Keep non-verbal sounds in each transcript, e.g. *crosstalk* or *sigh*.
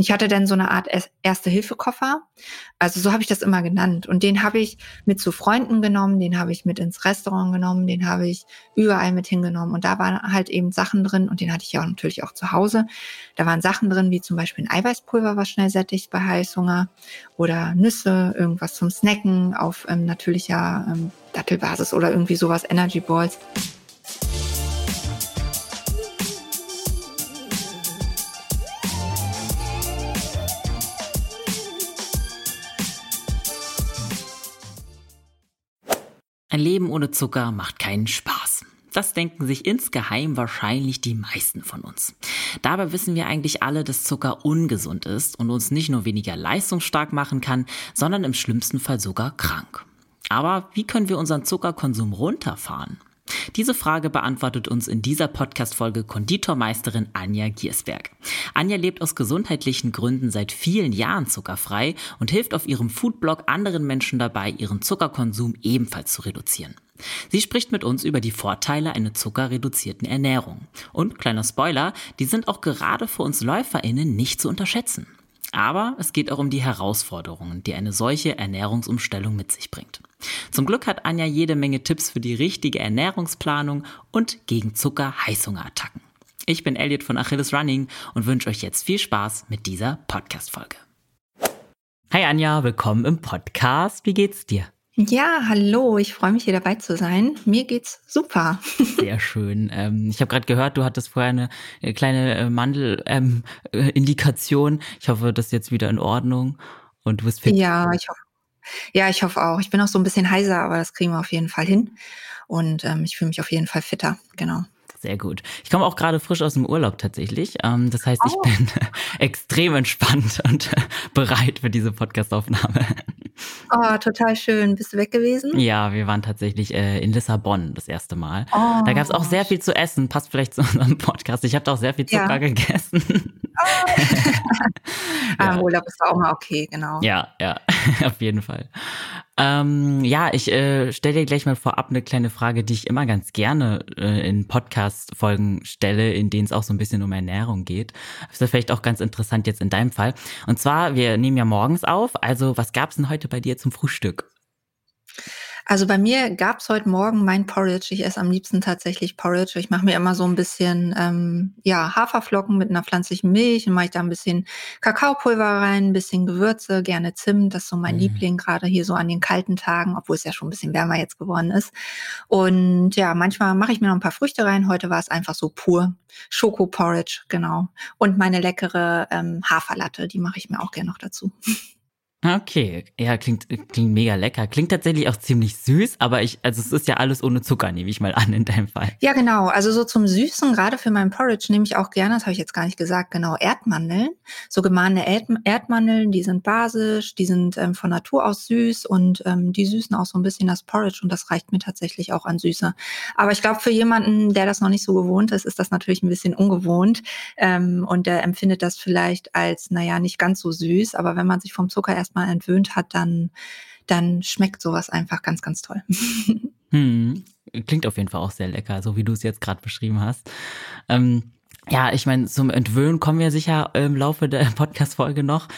ich hatte dann so eine Art Erste-Hilfe-Koffer. Also so habe ich das immer genannt. Und den habe ich mit zu Freunden genommen, den habe ich mit ins Restaurant genommen, den habe ich überall mit hingenommen. Und da waren halt eben Sachen drin, und den hatte ich ja auch natürlich auch zu Hause. Da waren Sachen drin, wie zum Beispiel ein Eiweißpulver, was schnell sättigt bei Heißhunger, oder Nüsse, irgendwas zum Snacken auf ähm, natürlicher ähm, Dattelbasis oder irgendwie sowas, Energy Balls. Ohne Zucker macht keinen Spaß. Das denken sich insgeheim wahrscheinlich die meisten von uns. Dabei wissen wir eigentlich alle, dass Zucker ungesund ist und uns nicht nur weniger leistungsstark machen kann, sondern im schlimmsten Fall sogar krank. Aber wie können wir unseren Zuckerkonsum runterfahren? Diese Frage beantwortet uns in dieser Podcast-Folge Konditormeisterin Anja Giersberg. Anja lebt aus gesundheitlichen Gründen seit vielen Jahren zuckerfrei und hilft auf ihrem Foodblog anderen Menschen dabei, ihren Zuckerkonsum ebenfalls zu reduzieren. Sie spricht mit uns über die Vorteile einer zuckerreduzierten Ernährung. Und kleiner Spoiler, die sind auch gerade für uns LäuferInnen nicht zu unterschätzen. Aber es geht auch um die Herausforderungen, die eine solche Ernährungsumstellung mit sich bringt. Zum Glück hat Anja jede Menge Tipps für die richtige Ernährungsplanung und gegen Zucker-Heißhungerattacken. Ich bin Elliot von Achilles Running und wünsche euch jetzt viel Spaß mit dieser Podcast-Folge. Hi Anja, willkommen im Podcast. Wie geht's dir? Ja, hallo, ich freue mich hier dabei zu sein. Mir geht's super. *laughs* Sehr schön. Ähm, ich habe gerade gehört, du hattest vorher eine äh, kleine äh, Mandelindikation. Ähm, äh, ich hoffe, das ist jetzt wieder in Ordnung und du bist fit. Ja, ich hoffe. Ja, ich hoffe auch. Ich bin auch so ein bisschen heiser, aber das kriegen wir auf jeden Fall hin. Und ähm, ich fühle mich auf jeden Fall fitter, genau. Sehr gut. Ich komme auch gerade frisch aus dem Urlaub tatsächlich. Ähm, das heißt, ich oh. bin *laughs* extrem entspannt und bereit für diese Podcastaufnahme. Oh, total schön. Bist du weg gewesen? Ja, wir waren tatsächlich äh, in Lissabon das erste Mal. Oh. Da gab es auch sehr viel zu essen. Passt vielleicht zu unserem Podcast. Ich habe da auch sehr viel Zucker ja. gegessen. Oh. *laughs* ja. ah, Urlaub ist auch mal okay, genau. Ja, ja, *laughs* auf jeden Fall. Ähm, ja, ich äh, stelle dir gleich mal vorab eine kleine Frage, die ich immer ganz gerne äh, in Podcast-Folgen stelle, in denen es auch so ein bisschen um Ernährung geht. Das ist vielleicht auch ganz interessant jetzt in deinem Fall. Und zwar, wir nehmen ja morgens auf. Also, was gab's denn heute bei dir zum Frühstück? Also bei mir gab's heute Morgen mein Porridge. Ich esse am liebsten tatsächlich Porridge. Ich mache mir immer so ein bisschen ähm, ja, Haferflocken mit einer pflanzlichen Milch und mache ich da ein bisschen Kakaopulver rein, ein bisschen Gewürze, gerne Zimt. Das ist so mein mhm. Liebling, gerade hier so an den kalten Tagen, obwohl es ja schon ein bisschen wärmer jetzt geworden ist. Und ja, manchmal mache ich mir noch ein paar Früchte rein. Heute war es einfach so pur. Schoko-Porridge, genau. Und meine leckere ähm, Haferlatte, die mache ich mir auch gerne noch dazu. *laughs* Okay, ja, klingt, klingt mega lecker. Klingt tatsächlich auch ziemlich süß, aber ich, also es ist ja alles ohne Zucker, nehme ich mal an in deinem Fall. Ja, genau. Also so zum Süßen, gerade für meinen Porridge nehme ich auch gerne, das habe ich jetzt gar nicht gesagt, genau, Erdmandeln. So gemahlene Erdmandeln, die sind basisch, die sind ähm, von Natur aus süß und ähm, die süßen auch so ein bisschen das Porridge und das reicht mir tatsächlich auch an Süße. Aber ich glaube, für jemanden, der das noch nicht so gewohnt ist, ist das natürlich ein bisschen ungewohnt ähm, und der empfindet das vielleicht als, naja, nicht ganz so süß, aber wenn man sich vom Zucker erst erstmal entwöhnt hat, dann, dann schmeckt sowas einfach ganz, ganz toll. *laughs* Hm. Klingt auf jeden Fall auch sehr lecker, so wie du es jetzt gerade beschrieben hast. Ähm, ja, ich meine, zum Entwöhnen kommen wir sicher im Laufe der *laughs* Podcast-Folge noch.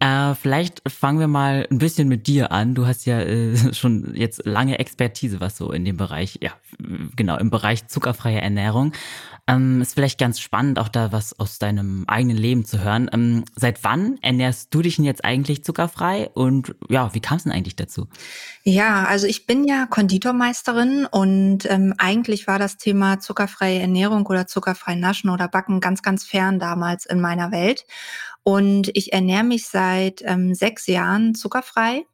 Äh, vielleicht fangen wir mal ein bisschen mit dir an. Du hast ja äh, *laughs* schon jetzt lange Expertise, was so in dem Bereich, ja, genau, im Bereich zuckerfreie Ernährung. Ähm, ist vielleicht ganz spannend, auch da was aus deinem eigenen Leben zu hören. Ähm, seit wann ernährst du dich denn jetzt eigentlich zuckerfrei und ja, wie kam es denn eigentlich dazu? Ja, also ich bin ja Konditormeisterin und ähm, eigentlich war das Thema zuckerfreie Ernährung oder zuckerfrei Naschen oder Backen ganz, ganz fern damals in meiner Welt. Und ich ernähre mich seit ähm, sechs Jahren zuckerfrei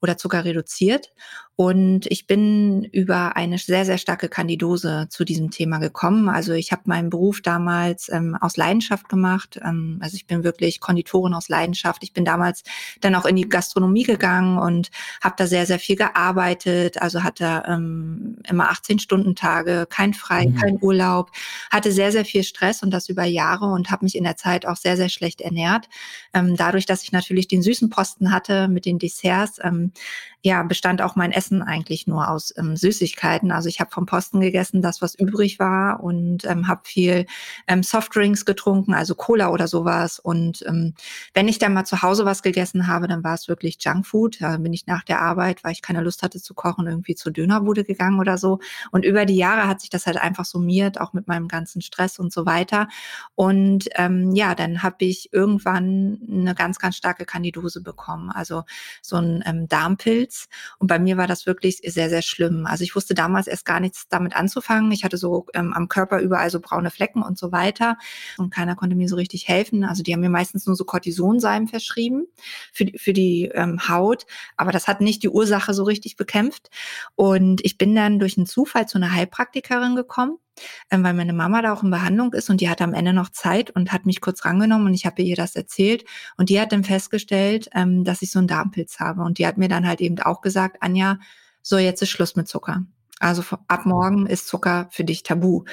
oder Zucker reduziert. Und ich bin über eine sehr, sehr starke Kandidose zu diesem Thema gekommen. Also ich habe meinen Beruf damals ähm, aus Leidenschaft gemacht. Ähm, also ich bin wirklich Konditorin aus Leidenschaft. Ich bin damals dann auch in die Gastronomie gegangen und habe da sehr, sehr viel gearbeitet. Also hatte ähm, immer 18-Stunden-Tage, kein Frei, mhm. kein Urlaub, hatte sehr, sehr viel Stress und das über Jahre und habe mich in der Zeit auch sehr, sehr schlecht ernährt. Ähm, dadurch, dass ich natürlich den süßen Posten hatte mit den Desserts, ähm, ja, bestand auch mein Essen eigentlich nur aus ähm, Süßigkeiten. Also ich habe vom Posten gegessen, das, was übrig war und ähm, habe viel ähm, Softdrinks getrunken, also Cola oder sowas. Und ähm, wenn ich dann mal zu Hause was gegessen habe, dann war es wirklich Junkfood. Da bin ich nach der Arbeit, weil ich keine Lust hatte zu kochen, irgendwie zur Dönerbude gegangen oder so. Und über die Jahre hat sich das halt einfach summiert, auch mit meinem ganzen Stress und so weiter. Und ähm, ja, dann habe ich irgendwann eine ganz, ganz starke Kandidose bekommen, also so ein ähm, Darmpilz Pilz. Und bei mir war das wirklich sehr, sehr schlimm. Also ich wusste damals erst gar nichts damit anzufangen. Ich hatte so ähm, am Körper überall so braune Flecken und so weiter. Und keiner konnte mir so richtig helfen. Also die haben mir meistens nur so Cortisonsalben verschrieben für die, für die ähm, Haut. Aber das hat nicht die Ursache so richtig bekämpft. Und ich bin dann durch einen Zufall zu einer Heilpraktikerin gekommen ähm, weil meine Mama da auch in Behandlung ist und die hat am Ende noch Zeit und hat mich kurz rangenommen und ich habe ihr das erzählt und die hat dann festgestellt, ähm, dass ich so einen Darmpilz habe und die hat mir dann halt eben auch gesagt, Anja, so jetzt ist Schluss mit Zucker. Also ab morgen ist Zucker für dich tabu.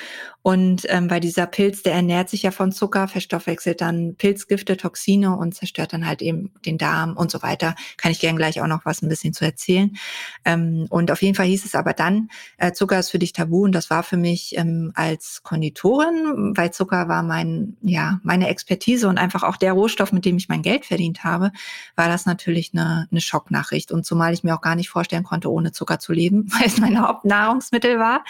Und ähm, bei dieser Pilz, der ernährt sich ja von Zucker, verstoffwechselt dann Pilzgifte, Toxine und zerstört dann halt eben den Darm und so weiter. Kann ich gern gleich auch noch was ein bisschen zu erzählen. Ähm, und auf jeden Fall hieß es aber dann, äh, Zucker ist für dich tabu und das war für mich ähm, als Konditorin, weil Zucker war mein, ja, meine Expertise und einfach auch der Rohstoff, mit dem ich mein Geld verdient habe, war das natürlich eine, eine Schocknachricht. Und zumal ich mir auch gar nicht vorstellen konnte, ohne Zucker zu leben, *laughs* weil es meine Haupt Nahrungsmittel war.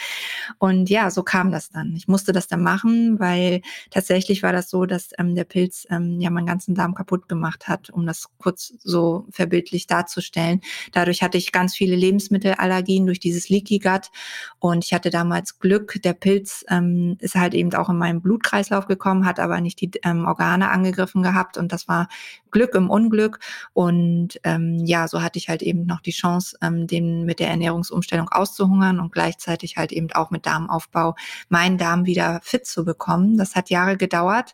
Und ja, so kam das dann. Ich musste das dann machen, weil tatsächlich war das so, dass ähm, der Pilz ähm, ja meinen ganzen Darm kaputt gemacht hat, um das kurz so verbildlich darzustellen. Dadurch hatte ich ganz viele Lebensmittelallergien durch dieses Leaky Gut und ich hatte damals Glück. Der Pilz ähm, ist halt eben auch in meinen Blutkreislauf gekommen, hat aber nicht die ähm, Organe angegriffen gehabt und das war Glück im Unglück. Und ähm, ja, so hatte ich halt eben noch die Chance, ähm, den mit der Ernährungsumstellung auszuhungern und gleichzeitig halt eben auch mit Darmaufbau meinen Darm wieder fit zu bekommen. Das hat Jahre gedauert.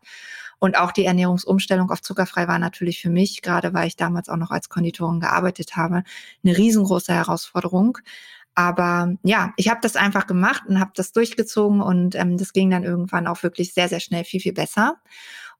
Und auch die Ernährungsumstellung auf zuckerfrei war natürlich für mich, gerade weil ich damals auch noch als Konditorin gearbeitet habe, eine riesengroße Herausforderung. Aber ja, ich habe das einfach gemacht und habe das durchgezogen und ähm, das ging dann irgendwann auch wirklich sehr, sehr schnell viel, viel besser.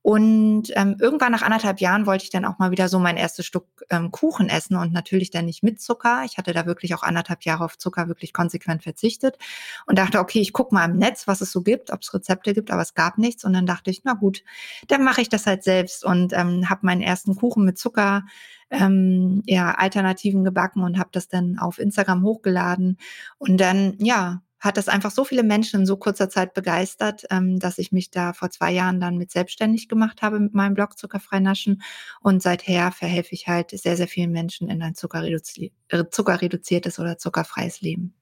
Und ähm, irgendwann nach anderthalb Jahren wollte ich dann auch mal wieder so mein erstes Stück ähm, Kuchen essen und natürlich dann nicht mit Zucker. Ich hatte da wirklich auch anderthalb Jahre auf Zucker wirklich konsequent verzichtet und dachte, okay, ich gucke mal im Netz, was es so gibt, ob es Rezepte gibt, aber es gab nichts. Und dann dachte ich, na gut, dann mache ich das halt selbst und ähm, habe meinen ersten Kuchen mit Zucker ähm, ja, Alternativen gebacken und habe das dann auf Instagram hochgeladen. Und dann, ja, hat das einfach so viele Menschen in so kurzer Zeit begeistert, ähm, dass ich mich da vor zwei Jahren dann mit selbstständig gemacht habe mit meinem Blog Zuckerfrei Naschen. Und seither verhelfe ich halt sehr, sehr vielen Menschen in ein zuckerreduzi äh, zuckerreduziertes oder zuckerfreies Leben.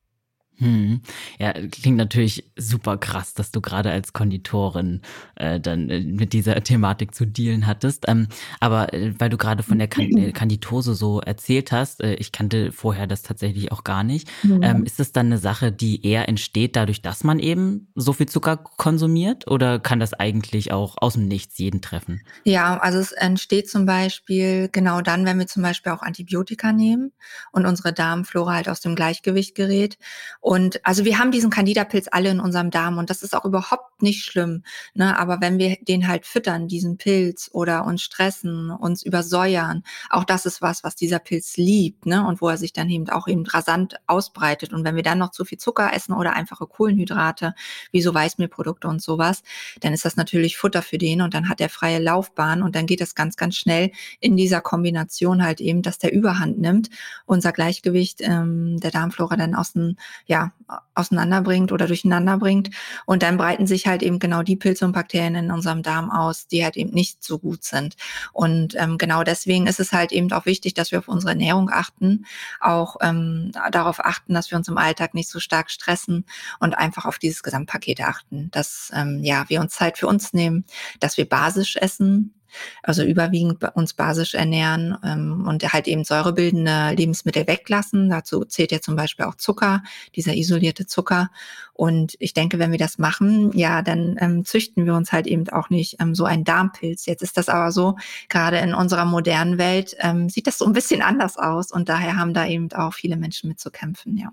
Hm. Ja, klingt natürlich super krass, dass du gerade als Konditorin äh, dann äh, mit dieser Thematik zu dealen hattest. Ähm, aber äh, weil du gerade von der äh, Kanditose so erzählt hast, äh, ich kannte vorher das tatsächlich auch gar nicht. Mhm. Ähm, ist das dann eine Sache, die eher entsteht dadurch, dass man eben so viel Zucker konsumiert? Oder kann das eigentlich auch aus dem Nichts jeden treffen? Ja, also es entsteht zum Beispiel genau dann, wenn wir zum Beispiel auch Antibiotika nehmen und unsere Darmflora halt aus dem Gleichgewicht gerät. Und also wir haben diesen Candida-Pilz alle in unserem Darm und das ist auch überhaupt nicht schlimm. Ne? Aber wenn wir den halt füttern, diesen Pilz oder uns stressen, uns übersäuern, auch das ist was, was dieser Pilz liebt, ne? Und wo er sich dann eben auch eben rasant ausbreitet. Und wenn wir dann noch zu viel Zucker essen oder einfache Kohlenhydrate, wie so Weißmehlprodukte und sowas, dann ist das natürlich Futter für den und dann hat er freie Laufbahn und dann geht das ganz, ganz schnell in dieser Kombination halt eben, dass der Überhand nimmt, unser Gleichgewicht ähm, der Darmflora dann aus dem, ja, ja, auseinanderbringt oder durcheinander bringt. Und dann breiten sich halt eben genau die Pilze und Bakterien in unserem Darm aus, die halt eben nicht so gut sind. Und ähm, genau deswegen ist es halt eben auch wichtig, dass wir auf unsere Ernährung achten, auch ähm, darauf achten, dass wir uns im Alltag nicht so stark stressen und einfach auf dieses Gesamtpaket achten, dass ähm, ja wir uns Zeit für uns nehmen, dass wir basisch essen, also überwiegend uns basisch ernähren ähm, und halt eben säurebildende Lebensmittel weglassen. Dazu zählt ja zum Beispiel auch Zucker, dieser isolierte Zucker. Und ich denke, wenn wir das machen, ja, dann ähm, züchten wir uns halt eben auch nicht ähm, so einen Darmpilz. Jetzt ist das aber so, gerade in unserer modernen Welt ähm, sieht das so ein bisschen anders aus und daher haben da eben auch viele Menschen mit zu kämpfen, ja.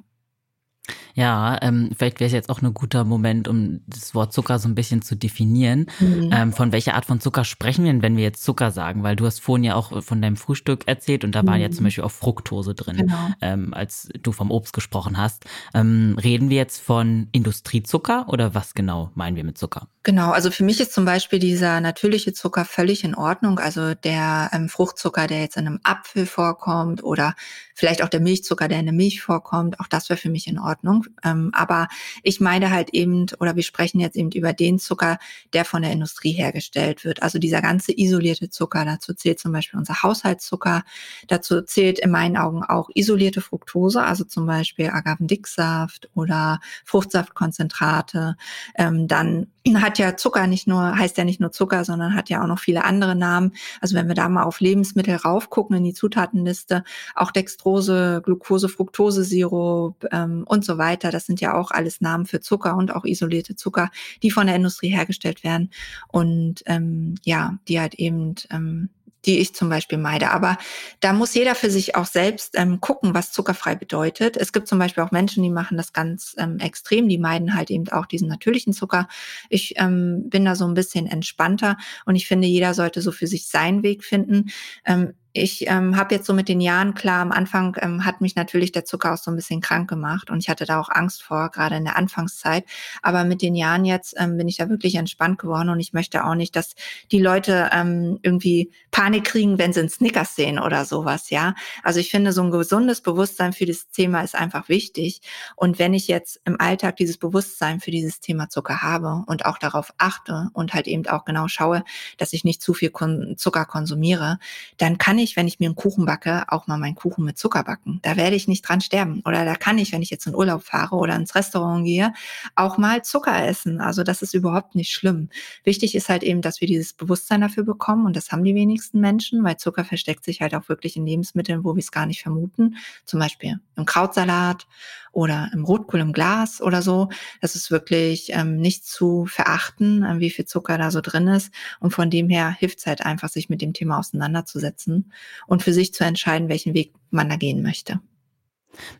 Ja, ähm, vielleicht wäre es jetzt auch ein guter Moment, um das Wort Zucker so ein bisschen zu definieren. Mhm. Ähm, von welcher Art von Zucker sprechen wir denn, wenn wir jetzt Zucker sagen? Weil du hast vorhin ja auch von deinem Frühstück erzählt und da mhm. war ja zum Beispiel auch Fructose drin, genau. ähm, als du vom Obst gesprochen hast. Ähm, reden wir jetzt von Industriezucker oder was genau meinen wir mit Zucker? Genau, also für mich ist zum Beispiel dieser natürliche Zucker völlig in Ordnung. Also der ähm, Fruchtzucker, der jetzt in einem Apfel vorkommt oder vielleicht auch der Milchzucker, der in der Milch vorkommt, auch das wäre für mich in Ordnung. Ähm, aber ich meine halt eben, oder wir sprechen jetzt eben über den Zucker, der von der Industrie hergestellt wird. Also dieser ganze isolierte Zucker, dazu zählt zum Beispiel unser Haushaltszucker, dazu zählt in meinen Augen auch isolierte Fructose, also zum Beispiel Agavendicksaft oder Fruchtsaftkonzentrate. Ähm, dann hat ja Zucker nicht nur, heißt ja nicht nur Zucker, sondern hat ja auch noch viele andere Namen. Also wenn wir da mal auf Lebensmittel raufgucken in die Zutatenliste, auch Dextrose, Glucose, Fructose, Sirup ähm, und so weiter, das sind ja auch alles Namen für Zucker und auch isolierte Zucker, die von der Industrie hergestellt werden und ähm, ja, die halt eben ähm, die ich zum Beispiel meide. Aber da muss jeder für sich auch selbst ähm, gucken, was zuckerfrei bedeutet. Es gibt zum Beispiel auch Menschen, die machen das ganz ähm, extrem, die meiden halt eben auch diesen natürlichen Zucker. Ich ähm, bin da so ein bisschen entspannter und ich finde, jeder sollte so für sich seinen Weg finden. Ähm, ich ähm, habe jetzt so mit den Jahren, klar, am Anfang ähm, hat mich natürlich der Zucker auch so ein bisschen krank gemacht und ich hatte da auch Angst vor, gerade in der Anfangszeit. Aber mit den Jahren jetzt ähm, bin ich da wirklich entspannt geworden und ich möchte auch nicht, dass die Leute ähm, irgendwie Panik kriegen, wenn sie einen Snickers sehen oder sowas, ja. Also ich finde, so ein gesundes Bewusstsein für dieses Thema ist einfach wichtig. Und wenn ich jetzt im Alltag dieses Bewusstsein für dieses Thema Zucker habe und auch darauf achte und halt eben auch genau schaue, dass ich nicht zu viel Zucker konsumiere, dann kann ich, wenn ich mir einen Kuchen backe, auch mal meinen Kuchen mit Zucker backen. Da werde ich nicht dran sterben. Oder da kann ich, wenn ich jetzt in Urlaub fahre oder ins Restaurant gehe, auch mal Zucker essen. Also das ist überhaupt nicht schlimm. Wichtig ist halt eben, dass wir dieses Bewusstsein dafür bekommen und das haben die wenigsten Menschen, weil Zucker versteckt sich halt auch wirklich in Lebensmitteln, wo wir es gar nicht vermuten. Zum Beispiel im Krautsalat oder im Rotkohl im Glas oder so. Das ist wirklich ähm, nicht zu verachten, äh, wie viel Zucker da so drin ist. Und von dem her hilft es halt einfach, sich mit dem Thema auseinanderzusetzen und für sich zu entscheiden, welchen Weg man da gehen möchte.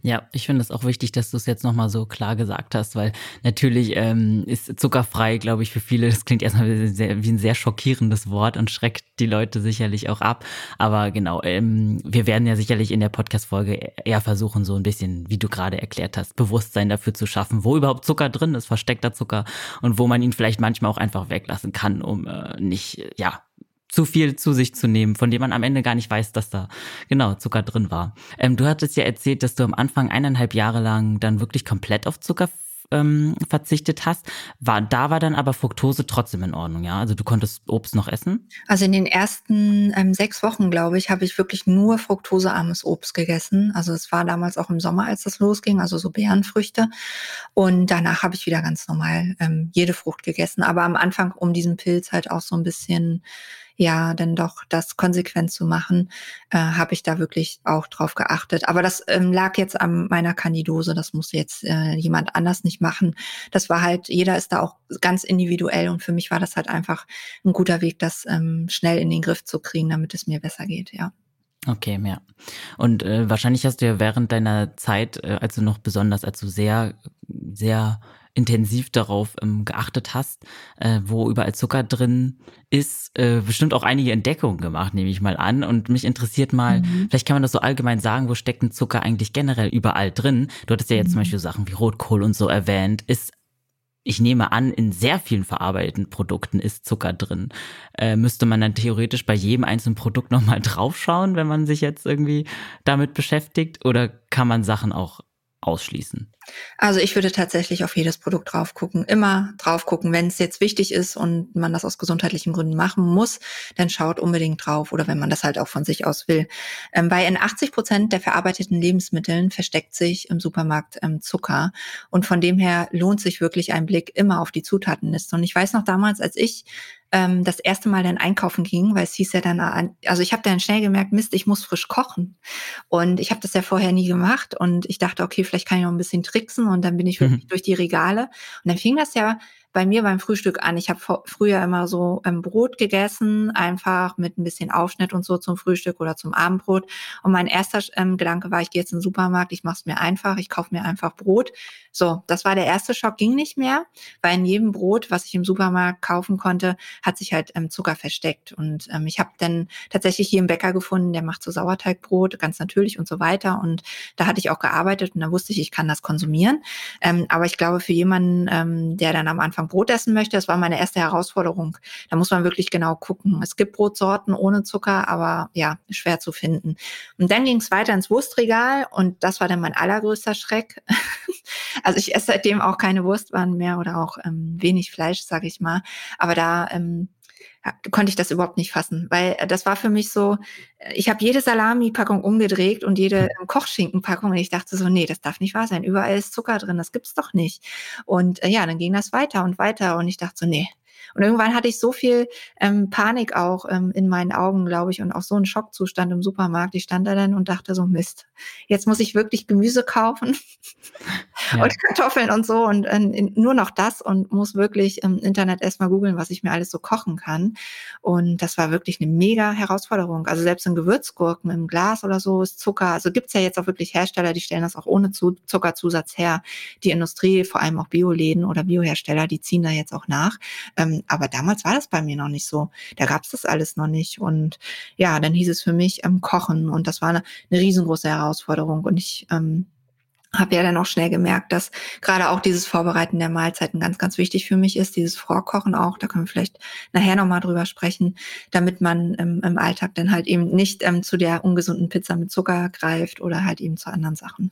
Ja, ich finde es auch wichtig, dass du es jetzt nochmal so klar gesagt hast, weil natürlich ähm, ist zuckerfrei, glaube ich, für viele, das klingt erstmal sehr, wie ein sehr schockierendes Wort und schreckt die Leute sicherlich auch ab. Aber genau, ähm, wir werden ja sicherlich in der Podcast-Folge eher versuchen, so ein bisschen, wie du gerade erklärt hast, Bewusstsein dafür zu schaffen, wo überhaupt Zucker drin ist, versteckter Zucker und wo man ihn vielleicht manchmal auch einfach weglassen kann, um äh, nicht, ja, zu viel zu sich zu nehmen, von dem man am Ende gar nicht weiß, dass da genau Zucker drin war. Ähm, du hattest ja erzählt, dass du am Anfang eineinhalb Jahre lang dann wirklich komplett auf Zucker ähm, verzichtet hast. War, da war dann aber Fructose trotzdem in Ordnung, ja? Also du konntest Obst noch essen? Also in den ersten ähm, sechs Wochen, glaube ich, habe ich wirklich nur fruktosearmes Obst gegessen. Also es war damals auch im Sommer, als das losging, also so Beerenfrüchte. Und danach habe ich wieder ganz normal ähm, jede Frucht gegessen. Aber am Anfang, um diesen Pilz halt auch so ein bisschen ja denn doch das konsequent zu machen, äh, habe ich da wirklich auch drauf geachtet. Aber das ähm, lag jetzt an meiner Kandidose, das muss jetzt äh, jemand anders nicht machen. Das war halt, jeder ist da auch ganz individuell und für mich war das halt einfach ein guter Weg, das ähm, schnell in den Griff zu kriegen, damit es mir besser geht, ja. Okay, ja. Und äh, wahrscheinlich hast du ja während deiner Zeit, äh, als du noch besonders, als du sehr, sehr intensiv darauf ähm, geachtet hast, äh, wo überall Zucker drin ist, äh, bestimmt auch einige Entdeckungen gemacht, nehme ich mal an. Und mich interessiert mal, mhm. vielleicht kann man das so allgemein sagen, wo steckt ein Zucker eigentlich generell überall drin? Du hattest ja jetzt mhm. zum Beispiel Sachen wie Rotkohl und so erwähnt. Ist ich nehme an, in sehr vielen verarbeiteten Produkten ist Zucker drin. Äh, müsste man dann theoretisch bei jedem einzelnen Produkt nochmal draufschauen, wenn man sich jetzt irgendwie damit beschäftigt? Oder kann man Sachen auch ausschließen? Also ich würde tatsächlich auf jedes Produkt drauf gucken, immer drauf gucken, wenn es jetzt wichtig ist und man das aus gesundheitlichen Gründen machen muss, dann schaut unbedingt drauf oder wenn man das halt auch von sich aus will. Ähm, bei in 80 Prozent der verarbeiteten Lebensmitteln versteckt sich im Supermarkt ähm, Zucker und von dem her lohnt sich wirklich ein Blick immer auf die Zutatenliste. Und ich weiß noch damals, als ich ähm, das erste Mal dann einkaufen ging, weil es hieß ja dann, also ich habe dann schnell gemerkt, Mist, ich muss frisch kochen. Und ich habe das ja vorher nie gemacht und ich dachte, okay, vielleicht kann ich noch ein bisschen tricksen und dann bin ich wirklich mhm. durch die Regale. Und dann fing das ja bei mir beim Frühstück an. Ich habe früher immer so ähm, Brot gegessen, einfach mit ein bisschen Aufschnitt und so zum Frühstück oder zum Abendbrot. Und mein erster ähm, Gedanke war, ich gehe jetzt in den Supermarkt, ich mache es mir einfach, ich kaufe mir einfach Brot. So, das war der erste Schock, ging nicht mehr, weil in jedem Brot, was ich im Supermarkt kaufen konnte, hat sich halt ähm, Zucker versteckt. Und ähm, ich habe dann tatsächlich hier einen Bäcker gefunden, der macht so Sauerteigbrot, ganz natürlich und so weiter. Und da hatte ich auch gearbeitet und da wusste ich, ich kann das konsumieren. Ähm, aber ich glaube, für jemanden, ähm, der dann am Anfang Brot essen möchte, das war meine erste Herausforderung. Da muss man wirklich genau gucken. Es gibt Brotsorten ohne Zucker, aber ja, schwer zu finden. Und dann ging es weiter ins Wurstregal und das war dann mein allergrößter Schreck. *laughs* also ich esse seitdem auch keine Wurstwaren mehr oder auch ähm, wenig Fleisch, sage ich mal. Aber da ähm, konnte ich das überhaupt nicht fassen, weil äh, das war für mich so, äh, ich habe jede Salami-Packung umgedreht und jede hm. Kochschinken-Packung und ich dachte so, nee, das darf nicht wahr sein, überall ist Zucker drin, das gibt's doch nicht. Und äh, ja, dann ging das weiter und weiter und ich dachte so, nee, und irgendwann hatte ich so viel ähm, Panik auch ähm, in meinen Augen, glaube ich, und auch so einen Schockzustand im Supermarkt. Ich stand da dann und dachte so, Mist, jetzt muss ich wirklich Gemüse kaufen ja. und Kartoffeln und so und äh, nur noch das und muss wirklich im Internet erstmal googeln, was ich mir alles so kochen kann. Und das war wirklich eine mega Herausforderung. Also selbst in Gewürzgurken im Glas oder so ist Zucker. Also gibt's ja jetzt auch wirklich Hersteller, die stellen das auch ohne Zuckerzusatz her. Die Industrie, vor allem auch Bioläden oder Biohersteller, die ziehen da jetzt auch nach. Aber damals war das bei mir noch nicht so. Da gab es das alles noch nicht. Und ja, dann hieß es für mich ähm, Kochen. Und das war eine, eine riesengroße Herausforderung. Und ich ähm, habe ja dann auch schnell gemerkt, dass gerade auch dieses Vorbereiten der Mahlzeiten ganz, ganz wichtig für mich ist, dieses Vorkochen auch, da können wir vielleicht nachher nochmal drüber sprechen, damit man ähm, im Alltag dann halt eben nicht ähm, zu der ungesunden Pizza mit Zucker greift oder halt eben zu anderen Sachen.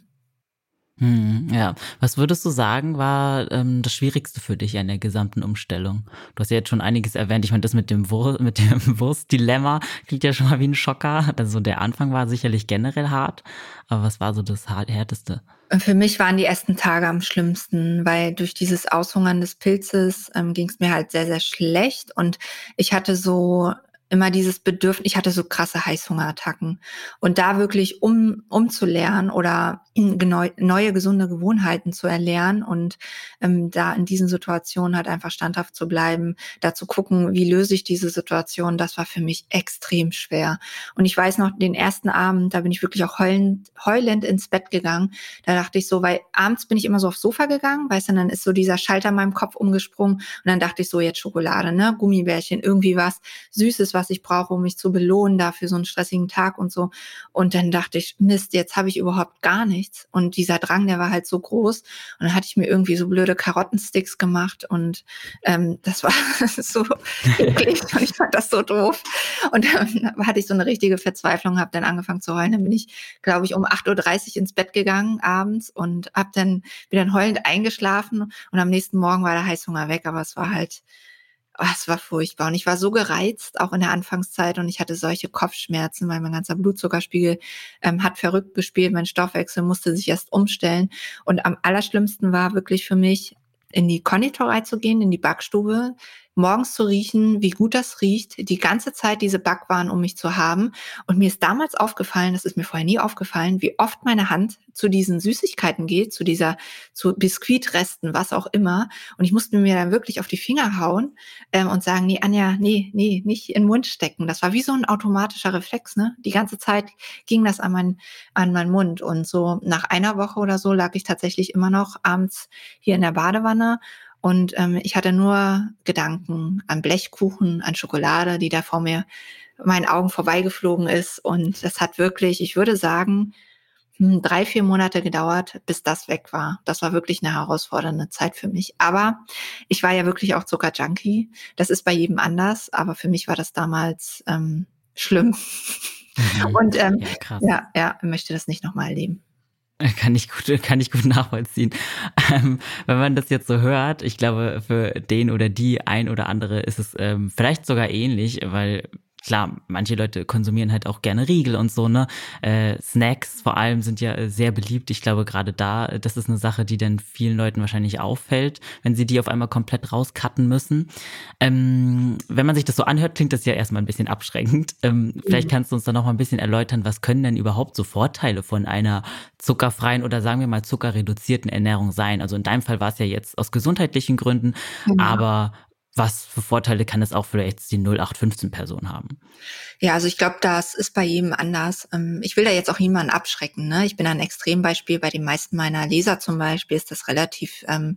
Hm, ja, was würdest du sagen, war ähm, das Schwierigste für dich an der gesamten Umstellung? Du hast ja jetzt schon einiges erwähnt. Ich meine, das mit dem, Wur *laughs* mit dem Wurstdilemma klingt ja schon mal wie ein Schocker. Also der Anfang war sicherlich generell hart, aber was war so das härteste? Für mich waren die ersten Tage am schlimmsten, weil durch dieses Aushungern des Pilzes ähm, ging es mir halt sehr, sehr schlecht und ich hatte so immer dieses Bedürfnis, ich hatte so krasse Heißhungerattacken. Und da wirklich um, umzulernen oder neue, neue gesunde Gewohnheiten zu erlernen und ähm, da in diesen Situationen halt einfach standhaft zu bleiben, da zu gucken, wie löse ich diese Situation, das war für mich extrem schwer. Und ich weiß noch, den ersten Abend, da bin ich wirklich auch heulend, heulend ins Bett gegangen. Da dachte ich so, weil abends bin ich immer so aufs Sofa gegangen, weißt du, dann ist so dieser Schalter in meinem Kopf umgesprungen und dann dachte ich so, jetzt Schokolade, ne, Gummibärchen, irgendwie was Süßes, was was ich brauche, um mich zu belohnen dafür so einen stressigen Tag und so. Und dann dachte ich, Mist, jetzt habe ich überhaupt gar nichts. Und dieser Drang, der war halt so groß. Und dann hatte ich mir irgendwie so blöde Karottensticks gemacht und ähm, das war *laughs* so eklig *laughs* und ich fand das so doof. Und dann hatte ich so eine richtige Verzweiflung, habe dann angefangen zu heulen. Dann bin ich, glaube ich, um 8.30 Uhr ins Bett gegangen abends und habe dann wieder heulend eingeschlafen und am nächsten Morgen war der Heißhunger weg, aber es war halt oh, es war furchtbar. Und ich war so gereizt, auch in der Anfangszeit, und ich hatte solche Kopfschmerzen, weil mein ganzer Blutzuckerspiegel ähm, hat verrückt gespielt, mein Stoffwechsel musste sich erst umstellen. Und am allerschlimmsten war wirklich für mich, in die Konditorei zu gehen, in die Backstube, morgens zu riechen, wie gut das riecht, die ganze Zeit diese Backwaren um mich zu haben. Und mir ist damals aufgefallen, das ist mir vorher nie aufgefallen, wie oft meine Hand zu diesen Süßigkeiten geht, zu dieser, zu Biskuitresten, was auch immer. Und ich musste mir dann wirklich auf die Finger hauen ähm, und sagen, nee, Anja, nee, nee, nicht in den Mund stecken. Das war wie so ein automatischer Reflex, ne? Die ganze Zeit ging das an, mein, an meinen Mund. Und so nach einer Woche oder so lag ich tatsächlich immer noch abends hier in der Badewanne und ähm, ich hatte nur Gedanken an Blechkuchen, an Schokolade, die da vor mir meinen Augen vorbeigeflogen ist. Und das hat wirklich, ich würde sagen, hm, drei, vier Monate gedauert, bis das weg war. Das war wirklich eine herausfordernde Zeit für mich. Aber ich war ja wirklich auch Zuckerjunkie. Das ist bei jedem anders, aber für mich war das damals ähm, schlimm. Mhm. Und ähm, ja, ja, ja, möchte das nicht nochmal erleben. *laughs* Kann ich gut, kann ich gut nachvollziehen. Ähm, wenn man das jetzt so hört, ich glaube, für den oder die ein oder andere ist es ähm, vielleicht sogar ähnlich, weil klar, manche Leute konsumieren halt auch gerne Riegel und so, ne? Äh, Snacks vor allem sind ja äh, sehr beliebt. Ich glaube, gerade da, äh, das ist eine Sache, die dann vielen Leuten wahrscheinlich auffällt, wenn sie die auf einmal komplett rauscutten müssen. Ähm, wenn man sich das so anhört, klingt das ja erstmal ein bisschen abschreckend. Ähm, mhm. Vielleicht kannst du uns da noch mal ein bisschen erläutern, was können denn überhaupt so Vorteile von einer zuckerfreien oder sagen wir mal zuckerreduzierten Ernährung sein? Also in deinem Fall war es ja jetzt aus gesundheitlichen Gründen, genau. aber was für Vorteile kann es auch jetzt die 0815-Person haben? Ja, also ich glaube, das ist bei jedem anders. Ähm, ich will da jetzt auch niemanden abschrecken. Ne? Ich bin ein Extrembeispiel. Bei den meisten meiner Leser zum Beispiel ist das relativ, ähm,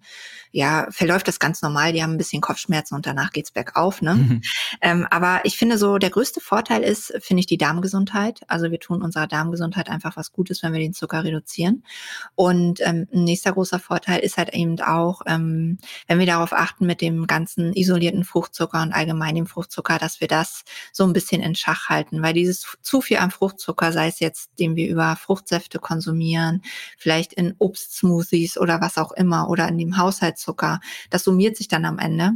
ja, verläuft das ganz normal. Die haben ein bisschen Kopfschmerzen und danach geht's bergauf. Ne? Mhm. Ähm, aber ich finde so, der größte Vorteil ist, finde ich, die Darmgesundheit. Also wir tun unserer Darmgesundheit einfach was Gutes, wenn wir den Zucker reduzieren. Und ähm, ein nächster großer Vorteil ist halt eben auch, ähm, wenn wir darauf achten mit dem ganzen isolierten Fruchtzucker und allgemein dem Fruchtzucker, dass wir das so ein bisschen in Schach halten, weil dieses zu viel an Fruchtzucker, sei es jetzt, den wir über Fruchtsäfte konsumieren, vielleicht in Obstsmoothies oder was auch immer oder in dem Haushaltszucker, das summiert sich dann am Ende.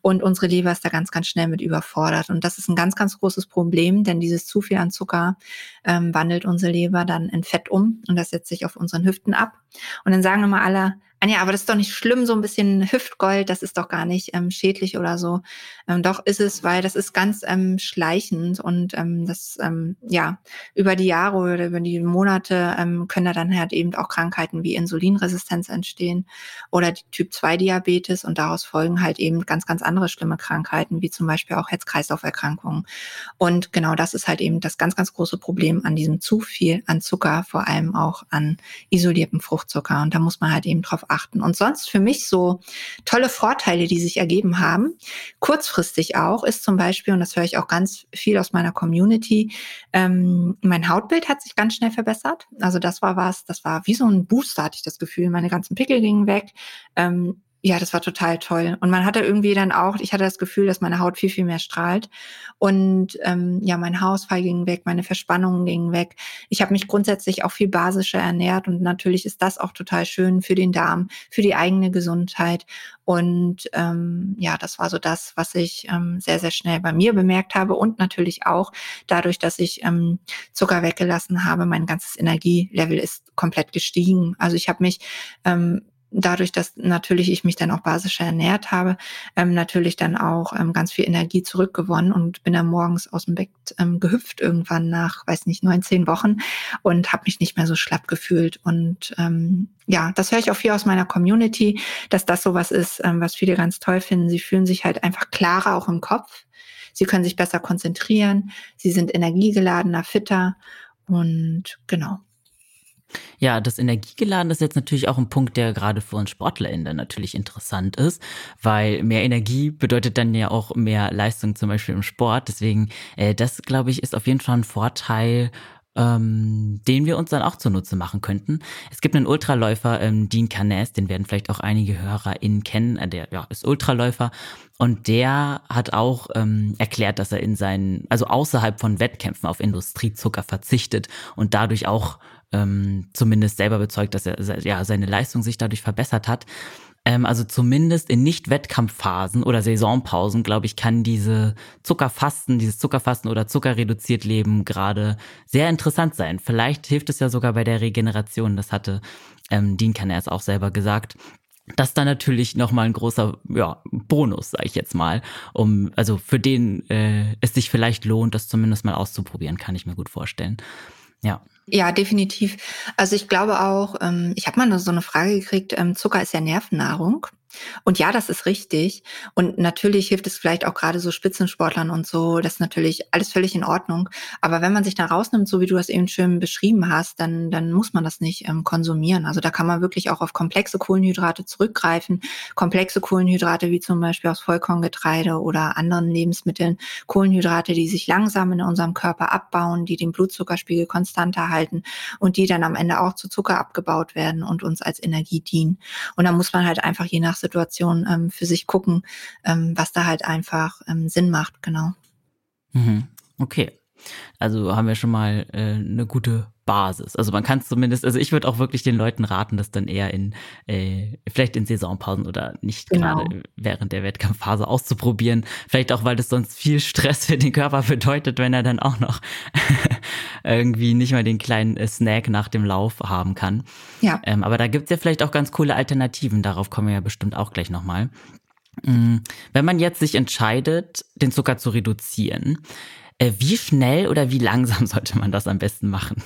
Und unsere Leber ist da ganz, ganz schnell mit überfordert. Und das ist ein ganz, ganz großes Problem, denn dieses zu viel an Zucker ähm, wandelt unsere Leber dann in Fett um und das setzt sich auf unseren Hüften ab. Und dann sagen immer alle, Anja, aber das ist doch nicht schlimm, so ein bisschen Hüftgold, das ist doch gar nicht ähm, schädlich oder so. Ähm, doch ist es, weil das ist ganz ähm, schleichend und ähm, das, ähm, ja, über die Jahre oder über die Monate ähm, können da dann halt eben auch Krankheiten wie Insulinresistenz entstehen oder die Typ-2-Diabetes und daraus folgen halt eben ganz, ganz andere schlimme Krankheiten, wie zum Beispiel auch Herz-Kreislauf-Erkrankungen. Und genau das ist halt eben das ganz, ganz große Problem an diesem zu viel an Zucker, vor allem auch an isoliertem Fruchtzucker. Und da muss man halt eben drauf achten. Und sonst für mich so tolle Vorteile, die sich ergeben haben, kurzfristig auch, ist zum Beispiel, und das höre ich auch ganz viel aus meiner Community, ähm, mein Hautbild hat sich ganz schnell verbessert. Also das war was, das war wie so ein Booster, hatte ich das Gefühl. Meine ganzen Pickel gingen weg. Ähm, ja, das war total toll. Und man hatte irgendwie dann auch, ich hatte das Gefühl, dass meine Haut viel, viel mehr strahlt. Und ähm, ja, mein Haarausfall ging weg, meine Verspannungen gingen weg. Ich habe mich grundsätzlich auch viel basischer ernährt und natürlich ist das auch total schön für den Darm, für die eigene Gesundheit. Und ähm, ja, das war so das, was ich ähm, sehr, sehr schnell bei mir bemerkt habe und natürlich auch dadurch, dass ich ähm, Zucker weggelassen habe, mein ganzes Energielevel ist komplett gestiegen. Also ich habe mich ähm, dadurch, dass natürlich ich mich dann auch basischer ernährt habe, ähm, natürlich dann auch ähm, ganz viel Energie zurückgewonnen und bin dann morgens aus dem Bett ähm, gehüpft irgendwann nach, weiß nicht, neun, zehn Wochen und habe mich nicht mehr so schlapp gefühlt. Und ähm, ja, das höre ich auch viel aus meiner Community, dass das sowas ist, ähm, was viele ganz toll finden. Sie fühlen sich halt einfach klarer auch im Kopf. Sie können sich besser konzentrieren. Sie sind energiegeladener, fitter und genau. Ja, das Energiegeladen ist jetzt natürlich auch ein Punkt, der gerade für uns SportlerInnen natürlich interessant ist, weil mehr Energie bedeutet dann ja auch mehr Leistung zum Beispiel im Sport. Deswegen, äh, das glaube ich, ist auf jeden Fall ein Vorteil, ähm, den wir uns dann auch zunutze machen könnten. Es gibt einen Ultraläufer, ähm, Dean Canes, den werden vielleicht auch einige HörerInnen kennen, äh, der ja, ist Ultraläufer und der hat auch ähm, erklärt, dass er in seinen, also außerhalb von Wettkämpfen auf Industriezucker verzichtet und dadurch auch ähm, zumindest selber bezeugt, dass er ja seine Leistung sich dadurch verbessert hat. Ähm, also zumindest in Nicht-Wettkampfphasen oder Saisonpausen, glaube ich, kann diese Zuckerfasten, dieses Zuckerfasten oder zuckerreduziert Leben gerade sehr interessant sein. Vielleicht hilft es ja sogar bei der Regeneration. Das hatte ähm, Dean Caners auch selber gesagt. Das ist dann natürlich nochmal ein großer ja, Bonus, sage ich jetzt mal, um also für den äh, es sich vielleicht lohnt, das zumindest mal auszuprobieren, kann ich mir gut vorstellen. Ja. Ja, definitiv. Also ich glaube auch, ähm, ich habe mal so eine Frage gekriegt, ähm, Zucker ist ja Nervennahrung. Und ja, das ist richtig. Und natürlich hilft es vielleicht auch gerade so Spitzensportlern und so. Das ist natürlich alles völlig in Ordnung. Aber wenn man sich da rausnimmt, so wie du das eben schön beschrieben hast, dann, dann muss man das nicht ähm, konsumieren. Also da kann man wirklich auch auf komplexe Kohlenhydrate zurückgreifen. Komplexe Kohlenhydrate wie zum Beispiel aus Vollkorngetreide oder anderen Lebensmitteln. Kohlenhydrate, die sich langsam in unserem Körper abbauen, die den Blutzuckerspiegel konstanter halten und die dann am Ende auch zu Zucker abgebaut werden und uns als Energie dienen. Und da muss man halt einfach je nach Situation ähm, für sich gucken, ähm, was da halt einfach ähm, Sinn macht, genau. Mhm. Okay. Also haben wir schon mal äh, eine gute Basis. Also man kann zumindest, also ich würde auch wirklich den Leuten raten, das dann eher in, äh, vielleicht in Saisonpausen oder nicht genau. gerade während der Wettkampfphase auszuprobieren. Vielleicht auch, weil das sonst viel Stress für den Körper bedeutet, wenn er dann auch noch *laughs* irgendwie nicht mal den kleinen äh, Snack nach dem Lauf haben kann. Ja. Ähm, aber da gibt's ja vielleicht auch ganz coole Alternativen. Darauf kommen wir ja bestimmt auch gleich nochmal. Mm, wenn man jetzt sich entscheidet, den Zucker zu reduzieren, äh, wie schnell oder wie langsam *laughs* sollte man das am besten machen?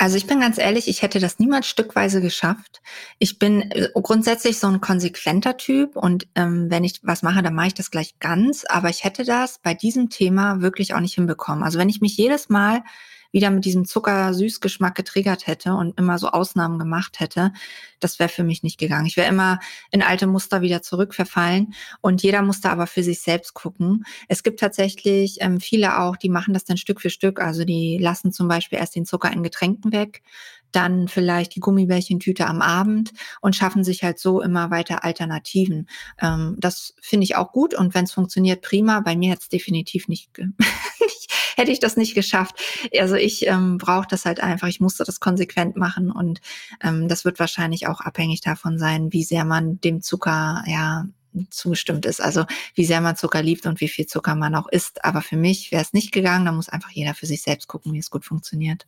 Also ich bin ganz ehrlich, ich hätte das niemals stückweise geschafft. Ich bin äh, grundsätzlich so ein konsequenter Typ und ähm, wenn ich was mache, dann mache ich das gleich ganz. Aber ich hätte das bei diesem Thema wirklich auch nicht hinbekommen. Also wenn ich mich jedes Mal wieder mit diesem Zucker-Süßgeschmack getriggert hätte und immer so Ausnahmen gemacht hätte, das wäre für mich nicht gegangen. Ich wäre immer in alte Muster wieder zurückverfallen und jeder musste aber für sich selbst gucken. Es gibt tatsächlich ähm, viele auch, die machen das dann Stück für Stück. Also die lassen zum Beispiel erst den Zucker in Getränken weg, dann vielleicht die Gummibärchentüte am Abend und schaffen sich halt so immer weiter Alternativen. Ähm, das finde ich auch gut und wenn es funktioniert, prima. Bei mir hat es definitiv nicht, *laughs* hätte ich das nicht geschafft. Also ich ähm, brauche das halt einfach. Ich musste das konsequent machen und ähm, das wird wahrscheinlich auch abhängig davon sein, wie sehr man dem Zucker ja zugestimmt ist. Also wie sehr man Zucker liebt und wie viel Zucker man auch isst. Aber für mich wäre es nicht gegangen. Da muss einfach jeder für sich selbst gucken, wie es gut funktioniert.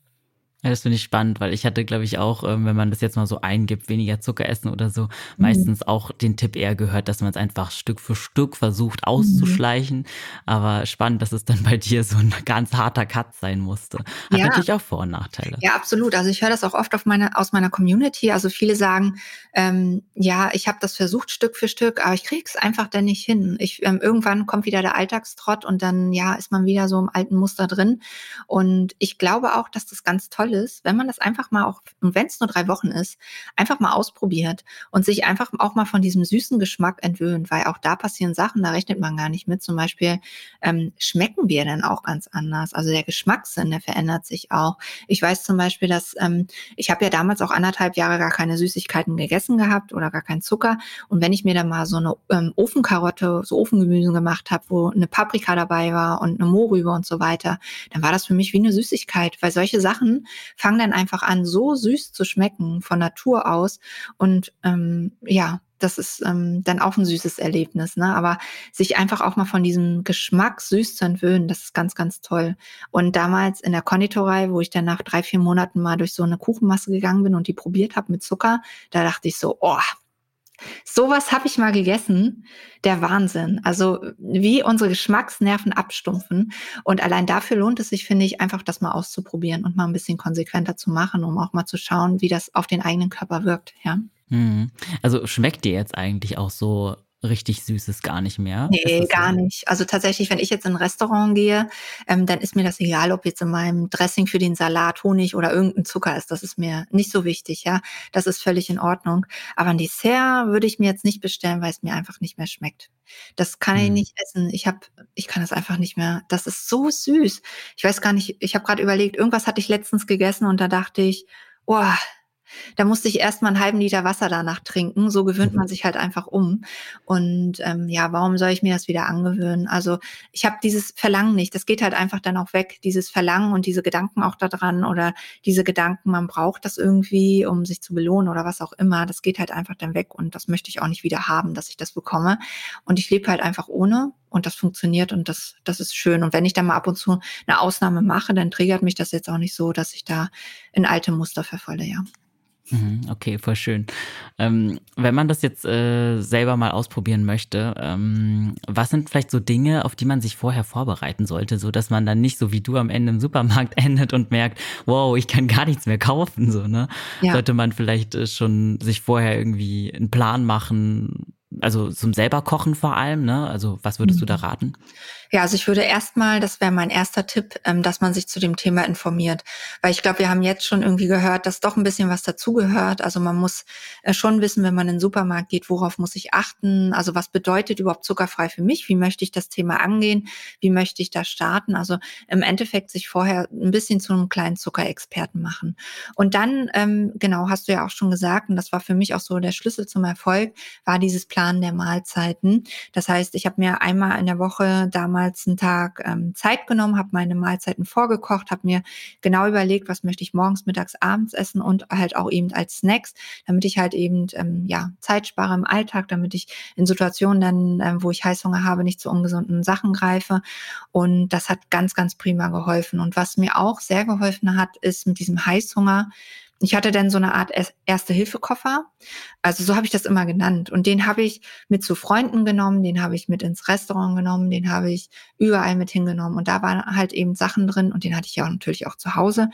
Ja, das finde ich spannend, weil ich hatte, glaube ich, auch, ähm, wenn man das jetzt mal so eingibt, weniger Zucker essen oder so, mhm. meistens auch den Tipp eher gehört, dass man es einfach Stück für Stück versucht auszuschleichen. Mhm. Aber spannend, dass es dann bei dir so ein ganz harter Cut sein musste. Hat ja. natürlich auch Vor- und Nachteile. Ja, absolut. Also ich höre das auch oft auf meine, aus meiner Community. Also viele sagen, ähm, ja, ich habe das versucht Stück für Stück, aber ich kriege es einfach dann nicht hin. Ich, ähm, irgendwann kommt wieder der Alltagstrott und dann, ja, ist man wieder so im alten Muster drin. Und ich glaube auch, dass das ganz toll ist, wenn man das einfach mal auch, und wenn es nur drei Wochen ist, einfach mal ausprobiert und sich einfach auch mal von diesem süßen Geschmack entwöhnt, weil auch da passieren Sachen, da rechnet man gar nicht mit. Zum Beispiel ähm, schmecken wir dann auch ganz anders. Also der Geschmackssinn, der verändert sich auch. Ich weiß zum Beispiel, dass ähm, ich habe ja damals auch anderthalb Jahre gar keine Süßigkeiten gegessen gehabt oder gar keinen Zucker. Und wenn ich mir dann mal so eine ähm, Ofenkarotte, so Ofengemüse gemacht habe, wo eine Paprika dabei war und eine Mohrrübe und so weiter, dann war das für mich wie eine Süßigkeit, weil solche Sachen fangen dann einfach an, so süß zu schmecken von Natur aus. Und ähm, ja, das ist ähm, dann auch ein süßes Erlebnis, ne? Aber sich einfach auch mal von diesem Geschmack süß zu entwöhnen, das ist ganz, ganz toll. Und damals in der Konditorei, wo ich dann nach drei, vier Monaten mal durch so eine Kuchenmasse gegangen bin und die probiert habe mit Zucker, da dachte ich so, oh, Sowas habe ich mal gegessen, der Wahnsinn. Also wie unsere Geschmacksnerven abstumpfen. Und allein dafür lohnt es sich, finde ich, einfach das mal auszuprobieren und mal ein bisschen konsequenter zu machen, um auch mal zu schauen, wie das auf den eigenen Körper wirkt. Ja. Mhm. Also schmeckt dir jetzt eigentlich auch so richtig Süßes gar nicht mehr? Nee, gar so? nicht. Also tatsächlich, wenn ich jetzt in ein Restaurant gehe, ähm, dann ist mir das egal, ob jetzt in meinem Dressing für den Salat Honig oder irgendein Zucker ist. Das ist mir nicht so wichtig, ja. Das ist völlig in Ordnung. Aber ein Dessert würde ich mir jetzt nicht bestellen, weil es mir einfach nicht mehr schmeckt. Das kann hm. ich nicht essen. Ich habe, ich kann das einfach nicht mehr. Das ist so süß. Ich weiß gar nicht, ich habe gerade überlegt, irgendwas hatte ich letztens gegessen und da dachte ich, oh, da musste ich erst mal einen halben Liter Wasser danach trinken. So gewöhnt man mhm. sich halt einfach um. Und ähm, ja, warum soll ich mir das wieder angewöhnen? Also ich habe dieses Verlangen nicht. Das geht halt einfach dann auch weg. Dieses Verlangen und diese Gedanken auch daran oder diese Gedanken, man braucht das irgendwie, um sich zu belohnen oder was auch immer. Das geht halt einfach dann weg und das möchte ich auch nicht wieder haben, dass ich das bekomme. Und ich lebe halt einfach ohne und das funktioniert und das, das ist schön. Und wenn ich dann mal ab und zu eine Ausnahme mache, dann triggert mich das jetzt auch nicht so, dass ich da in alte Muster verfalle, ja. Mhm, okay, voll schön. Ähm, wenn man das jetzt äh, selber mal ausprobieren möchte, ähm, was sind vielleicht so Dinge, auf die man sich vorher vorbereiten sollte, so dass man dann nicht so wie du am Ende im Supermarkt *laughs* endet und merkt, wow, ich kann gar nichts mehr kaufen, so ne? Ja. Sollte man vielleicht äh, schon sich vorher irgendwie einen Plan machen, also zum selber kochen vor allem, ne? Also was würdest mhm. du da mhm. raten? Ja, also ich würde erstmal, das wäre mein erster Tipp, ähm, dass man sich zu dem Thema informiert. Weil ich glaube, wir haben jetzt schon irgendwie gehört, dass doch ein bisschen was dazugehört. Also man muss äh, schon wissen, wenn man in den Supermarkt geht, worauf muss ich achten? Also was bedeutet überhaupt zuckerfrei für mich? Wie möchte ich das Thema angehen? Wie möchte ich da starten? Also im Endeffekt sich vorher ein bisschen zu einem kleinen Zuckerexperten machen. Und dann, ähm, genau, hast du ja auch schon gesagt, und das war für mich auch so der Schlüssel zum Erfolg, war dieses Plan der Mahlzeiten. Das heißt, ich habe mir einmal in der Woche damals damals einen Tag ähm, Zeit genommen, habe meine Mahlzeiten vorgekocht, habe mir genau überlegt, was möchte ich morgens, mittags, abends essen und halt auch eben als Snacks, damit ich halt eben ähm, ja Zeit spare im Alltag, damit ich in Situationen dann, ähm, wo ich Heißhunger habe, nicht zu ungesunden Sachen greife. Und das hat ganz, ganz prima geholfen. Und was mir auch sehr geholfen hat, ist mit diesem Heißhunger ich hatte dann so eine Art Erste-Hilfe-Koffer. Also so habe ich das immer genannt. Und den habe ich mit zu Freunden genommen, den habe ich mit ins Restaurant genommen, den habe ich überall mit hingenommen. Und da waren halt eben Sachen drin, und den hatte ich ja natürlich auch zu Hause.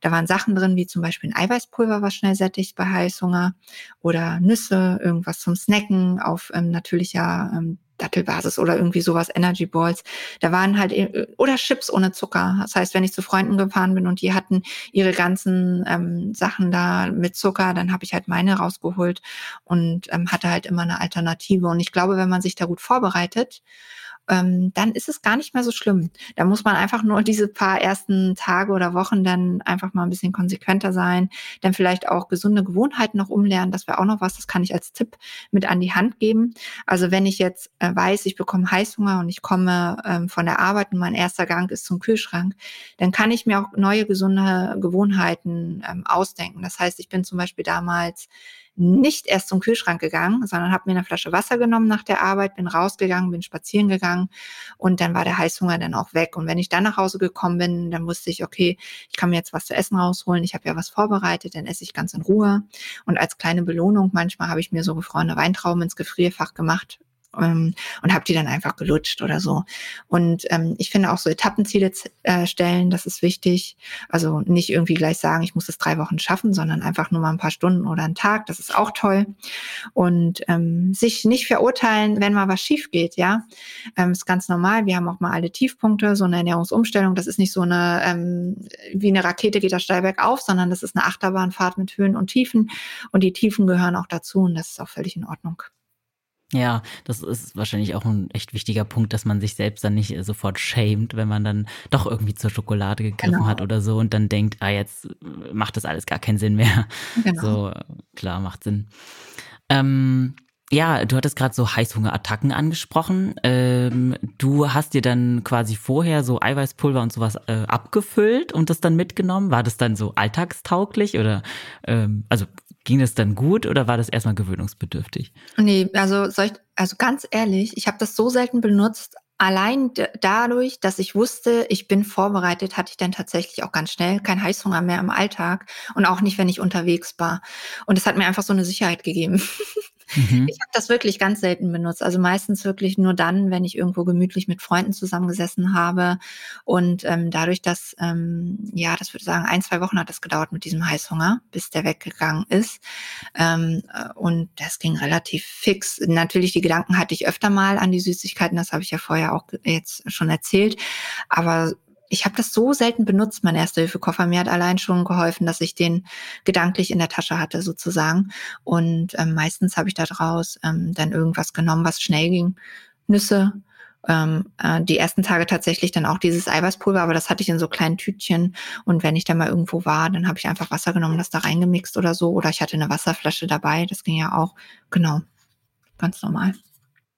Da waren Sachen drin, wie zum Beispiel ein Eiweißpulver, was schnell sättigt bei Heißhunger, oder Nüsse, irgendwas zum Snacken auf ähm, natürlicher ähm, Dattelbasis oder irgendwie sowas, Energy Balls. Da waren halt, äh, oder Chips ohne Zucker. Das heißt, wenn ich zu Freunden gefahren bin und die hatten ihre ganzen ähm, Sachen da mit Zucker, dann habe ich halt meine rausgeholt und ähm, hatte halt immer eine Alternative. Und ich glaube, wenn man sich da gut vorbereitet, ähm, dann ist es gar nicht mehr so schlimm. Da muss man einfach nur diese paar ersten Tage oder Wochen dann einfach mal ein bisschen konsequenter sein, dann vielleicht auch gesunde Gewohnheiten noch umlernen. Das wäre auch noch was, das kann ich als Tipp mit an die Hand geben. Also wenn ich jetzt äh, weiß, ich bekomme Heißhunger und ich komme ähm, von der Arbeit und mein erster Gang ist zum Kühlschrank, dann kann ich mir auch neue gesunde Gewohnheiten ähm, ausdenken. Das heißt, ich bin zum Beispiel damals nicht erst zum Kühlschrank gegangen, sondern habe mir eine Flasche Wasser genommen nach der Arbeit, bin rausgegangen, bin spazieren gegangen und dann war der Heißhunger dann auch weg. Und wenn ich dann nach Hause gekommen bin, dann wusste ich, okay, ich kann mir jetzt was zu essen rausholen, ich habe ja was vorbereitet, dann esse ich ganz in Ruhe. Und als kleine Belohnung, manchmal habe ich mir so gefrorene Weintrauben ins Gefrierfach gemacht ähm, und habe die dann einfach gelutscht oder so. Und ähm, ich finde auch so Etappenziele äh, stellen, das ist wichtig. Also nicht irgendwie gleich sagen, ich muss es drei Wochen schaffen, sondern einfach nur mal ein paar Stunden oder einen Tag. Das ist auch toll. Und ähm, sich nicht verurteilen, wenn mal was schief geht, ja. Ähm, ist ganz normal. Wir haben auch mal alle Tiefpunkte, so eine Ernährungsumstellung. Das ist nicht so eine, ähm, wie eine Rakete geht das steil bergauf, sondern das ist eine Achterbahnfahrt mit Höhen und Tiefen. Und die Tiefen gehören auch dazu und das ist auch völlig in Ordnung. Ja, das ist wahrscheinlich auch ein echt wichtiger Punkt, dass man sich selbst dann nicht sofort schämt, wenn man dann doch irgendwie zur Schokolade gegriffen genau. hat oder so und dann denkt, ah, jetzt macht das alles gar keinen Sinn mehr. Genau. So, klar, macht Sinn. Ähm, ja, du hattest gerade so Heißhungerattacken angesprochen. Ähm, du hast dir dann quasi vorher so Eiweißpulver und sowas äh, abgefüllt und das dann mitgenommen. War das dann so alltagstauglich oder ähm, also Ging das dann gut oder war das erstmal gewöhnungsbedürftig? Nee, also, ich, also ganz ehrlich, ich habe das so selten benutzt. Allein dadurch, dass ich wusste, ich bin vorbereitet, hatte ich dann tatsächlich auch ganz schnell keinen Heißhunger mehr im Alltag und auch nicht, wenn ich unterwegs war. Und es hat mir einfach so eine Sicherheit gegeben. *laughs* Mhm. Ich habe das wirklich ganz selten benutzt. Also meistens wirklich nur dann, wenn ich irgendwo gemütlich mit Freunden zusammengesessen habe. Und ähm, dadurch, dass, ähm, ja, das würde sagen, ein, zwei Wochen hat das gedauert mit diesem Heißhunger, bis der weggegangen ist. Ähm, äh, und das ging relativ fix. Natürlich, die Gedanken hatte ich öfter mal an die Süßigkeiten, das habe ich ja vorher auch jetzt schon erzählt. Aber ich habe das so selten benutzt, mein Erste-Hilfe-Koffer. Mir hat allein schon geholfen, dass ich den gedanklich in der Tasche hatte, sozusagen. Und ähm, meistens habe ich da draus ähm, dann irgendwas genommen, was schnell ging. Nüsse, ähm, äh, die ersten Tage tatsächlich dann auch dieses Eiweißpulver, aber das hatte ich in so kleinen Tütchen. Und wenn ich dann mal irgendwo war, dann habe ich einfach Wasser genommen, das da reingemixt oder so. Oder ich hatte eine Wasserflasche dabei, das ging ja auch. Genau, ganz normal.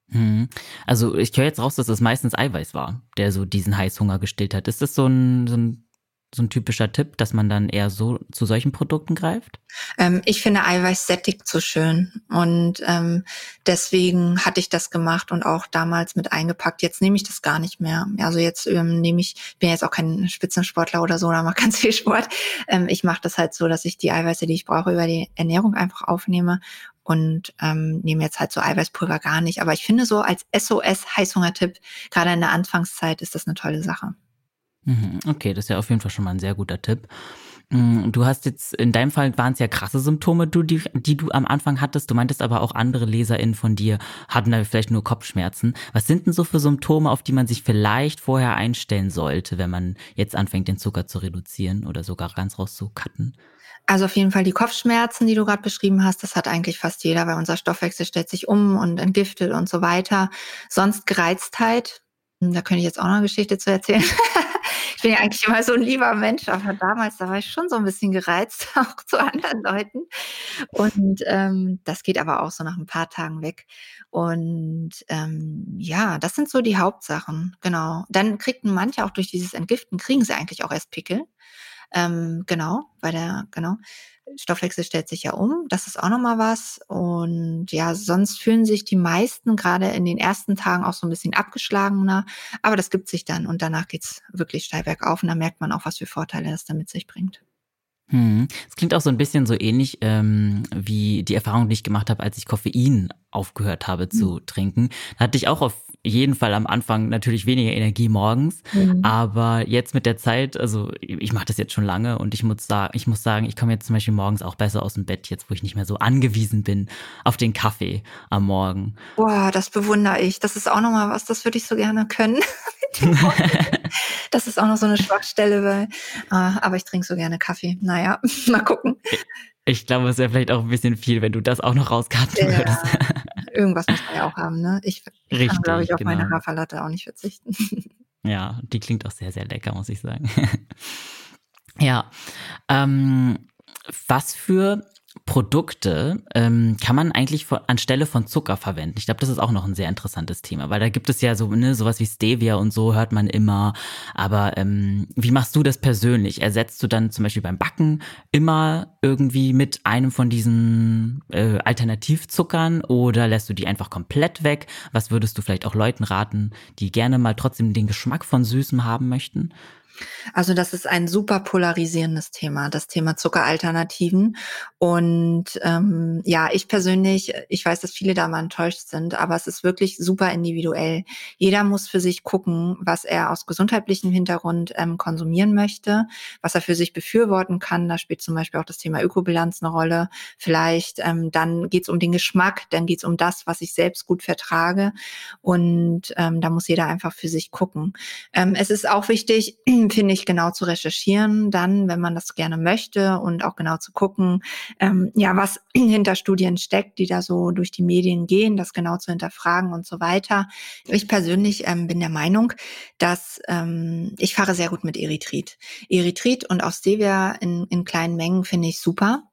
Mhm. Also ich höre jetzt raus, dass es meistens Eiweiß war, der so diesen Heißhunger gestillt hat. Ist das so ein, so ein, so ein typischer Tipp, dass man dann eher so zu solchen Produkten greift? Ähm, ich finde Eiweiß sättigt so schön und ähm, deswegen hatte ich das gemacht und auch damals mit eingepackt. Jetzt nehme ich das gar nicht mehr. Also jetzt ähm, nehme ich, ich bin jetzt auch kein Spitzensportler oder so, oder mache *laughs* ganz viel Sport. Ähm, ich mache das halt so, dass ich die Eiweiße, die ich brauche, über die Ernährung einfach aufnehme und ähm, nehme jetzt halt so Eiweißpulver gar nicht. Aber ich finde so als SOS-Heißhungertipp, gerade in der Anfangszeit, ist das eine tolle Sache. Mhm, okay, das ist ja auf jeden Fall schon mal ein sehr guter Tipp. Mm, du hast jetzt, in deinem Fall waren es ja krasse Symptome, du, die, die du am Anfang hattest. Du meintest aber auch andere LeserInnen von dir hatten da vielleicht nur Kopfschmerzen. Was sind denn so für Symptome, auf die man sich vielleicht vorher einstellen sollte, wenn man jetzt anfängt, den Zucker zu reduzieren oder sogar ganz rauszukatten? Also auf jeden Fall die Kopfschmerzen, die du gerade beschrieben hast, das hat eigentlich fast jeder, weil unser Stoffwechsel stellt sich um und entgiftet und so weiter. Sonst Gereiztheit, hm, da könnte ich jetzt auch noch eine Geschichte zu erzählen. *laughs* ich bin ja eigentlich immer so ein lieber Mensch, aber damals, da war ich schon so ein bisschen gereizt, *laughs* auch zu anderen Leuten. Und ähm, das geht aber auch so nach ein paar Tagen weg. Und ähm, ja, das sind so die Hauptsachen, genau. Dann kriegten manche auch durch dieses Entgiften, kriegen sie eigentlich auch erst Pickel. Ähm, genau, weil der, genau. Stoffwechsel stellt sich ja um. Das ist auch nochmal was. Und ja, sonst fühlen sich die meisten gerade in den ersten Tagen auch so ein bisschen abgeschlagener. Aber das gibt sich dann und danach geht's wirklich steil bergauf und da merkt man auch, was für Vorteile das damit sich bringt. Hm. Es klingt auch so ein bisschen so ähnlich ähm, wie die Erfahrung, die ich gemacht habe, als ich Koffein aufgehört habe zu mhm. trinken. Da hatte ich auch auf jeden Fall am Anfang natürlich weniger Energie morgens, mhm. aber jetzt mit der Zeit, also ich mache das jetzt schon lange und ich muss sagen, ich muss sagen, ich komme jetzt zum Beispiel morgens auch besser aus dem Bett, jetzt wo ich nicht mehr so angewiesen bin auf den Kaffee am Morgen. Boah, das bewundere ich. Das ist auch nochmal was, das würde ich so gerne können. *laughs* das ist auch noch so eine Schwachstelle, weil, äh, aber ich trinke so gerne Kaffee. Naja, *laughs* mal gucken. Ich glaube, es wäre vielleicht auch ein bisschen viel, wenn du das auch noch rauskarten ja, würdest. Irgendwas muss man ja auch haben, ne? Ich Richtig, kann, glaube ich, auf genau. meine Haferlatte auch nicht verzichten. *laughs* Ja, die klingt auch sehr, sehr lecker, muss ich sagen. *laughs* ja. Ähm, was für Produkte ähm, kann man eigentlich von, anstelle von Zucker verwenden? Ich glaube, das ist auch noch ein sehr interessantes Thema, weil da gibt es ja so ne, sowas wie Stevia und so hört man immer. Aber ähm, wie machst du das persönlich? Ersetzt du dann zum Beispiel beim Backen immer irgendwie mit einem von diesen äh, Alternativzuckern oder lässt du die einfach komplett weg? Was würdest du vielleicht auch Leuten raten, die gerne mal trotzdem den Geschmack von Süßem haben möchten? Also das ist ein super polarisierendes Thema, das Thema Zuckeralternativen. Und ähm, ja, ich persönlich, ich weiß, dass viele da mal enttäuscht sind, aber es ist wirklich super individuell. Jeder muss für sich gucken, was er aus gesundheitlichem Hintergrund ähm, konsumieren möchte, was er für sich befürworten kann. Da spielt zum Beispiel auch das Thema Ökobilanz eine Rolle. Vielleicht ähm, dann geht es um den Geschmack, dann geht es um das, was ich selbst gut vertrage. Und ähm, da muss jeder einfach für sich gucken. Ähm, es ist auch wichtig, finde ich, genau zu recherchieren, dann, wenn man das gerne möchte und auch genau zu gucken, ähm, ja, was *clears throat* hinter Studien steckt, die da so durch die Medien gehen, das genau zu hinterfragen und so weiter. Ich persönlich ähm, bin der Meinung, dass ähm, ich fahre sehr gut mit Erythrit. Erythrit und auch Stevia in, in kleinen Mengen finde ich super.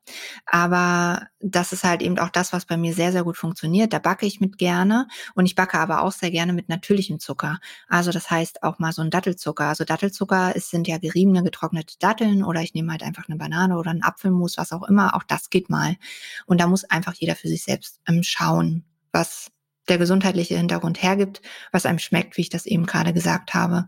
Aber das ist halt eben auch das, was bei mir sehr, sehr gut funktioniert. Da backe ich mit gerne und ich backe aber auch sehr gerne mit natürlichem Zucker. Also das heißt auch mal so ein Dattelzucker. Also Dattelzucker ist, sind ja geriebene, getrocknete Datteln oder ich nehme halt einfach eine Banane oder einen Apfelmus, was auch immer. Auch das geht mal. Und da muss einfach jeder für sich selbst ähm, schauen, was der gesundheitliche Hintergrund hergibt, was einem schmeckt, wie ich das eben gerade gesagt habe.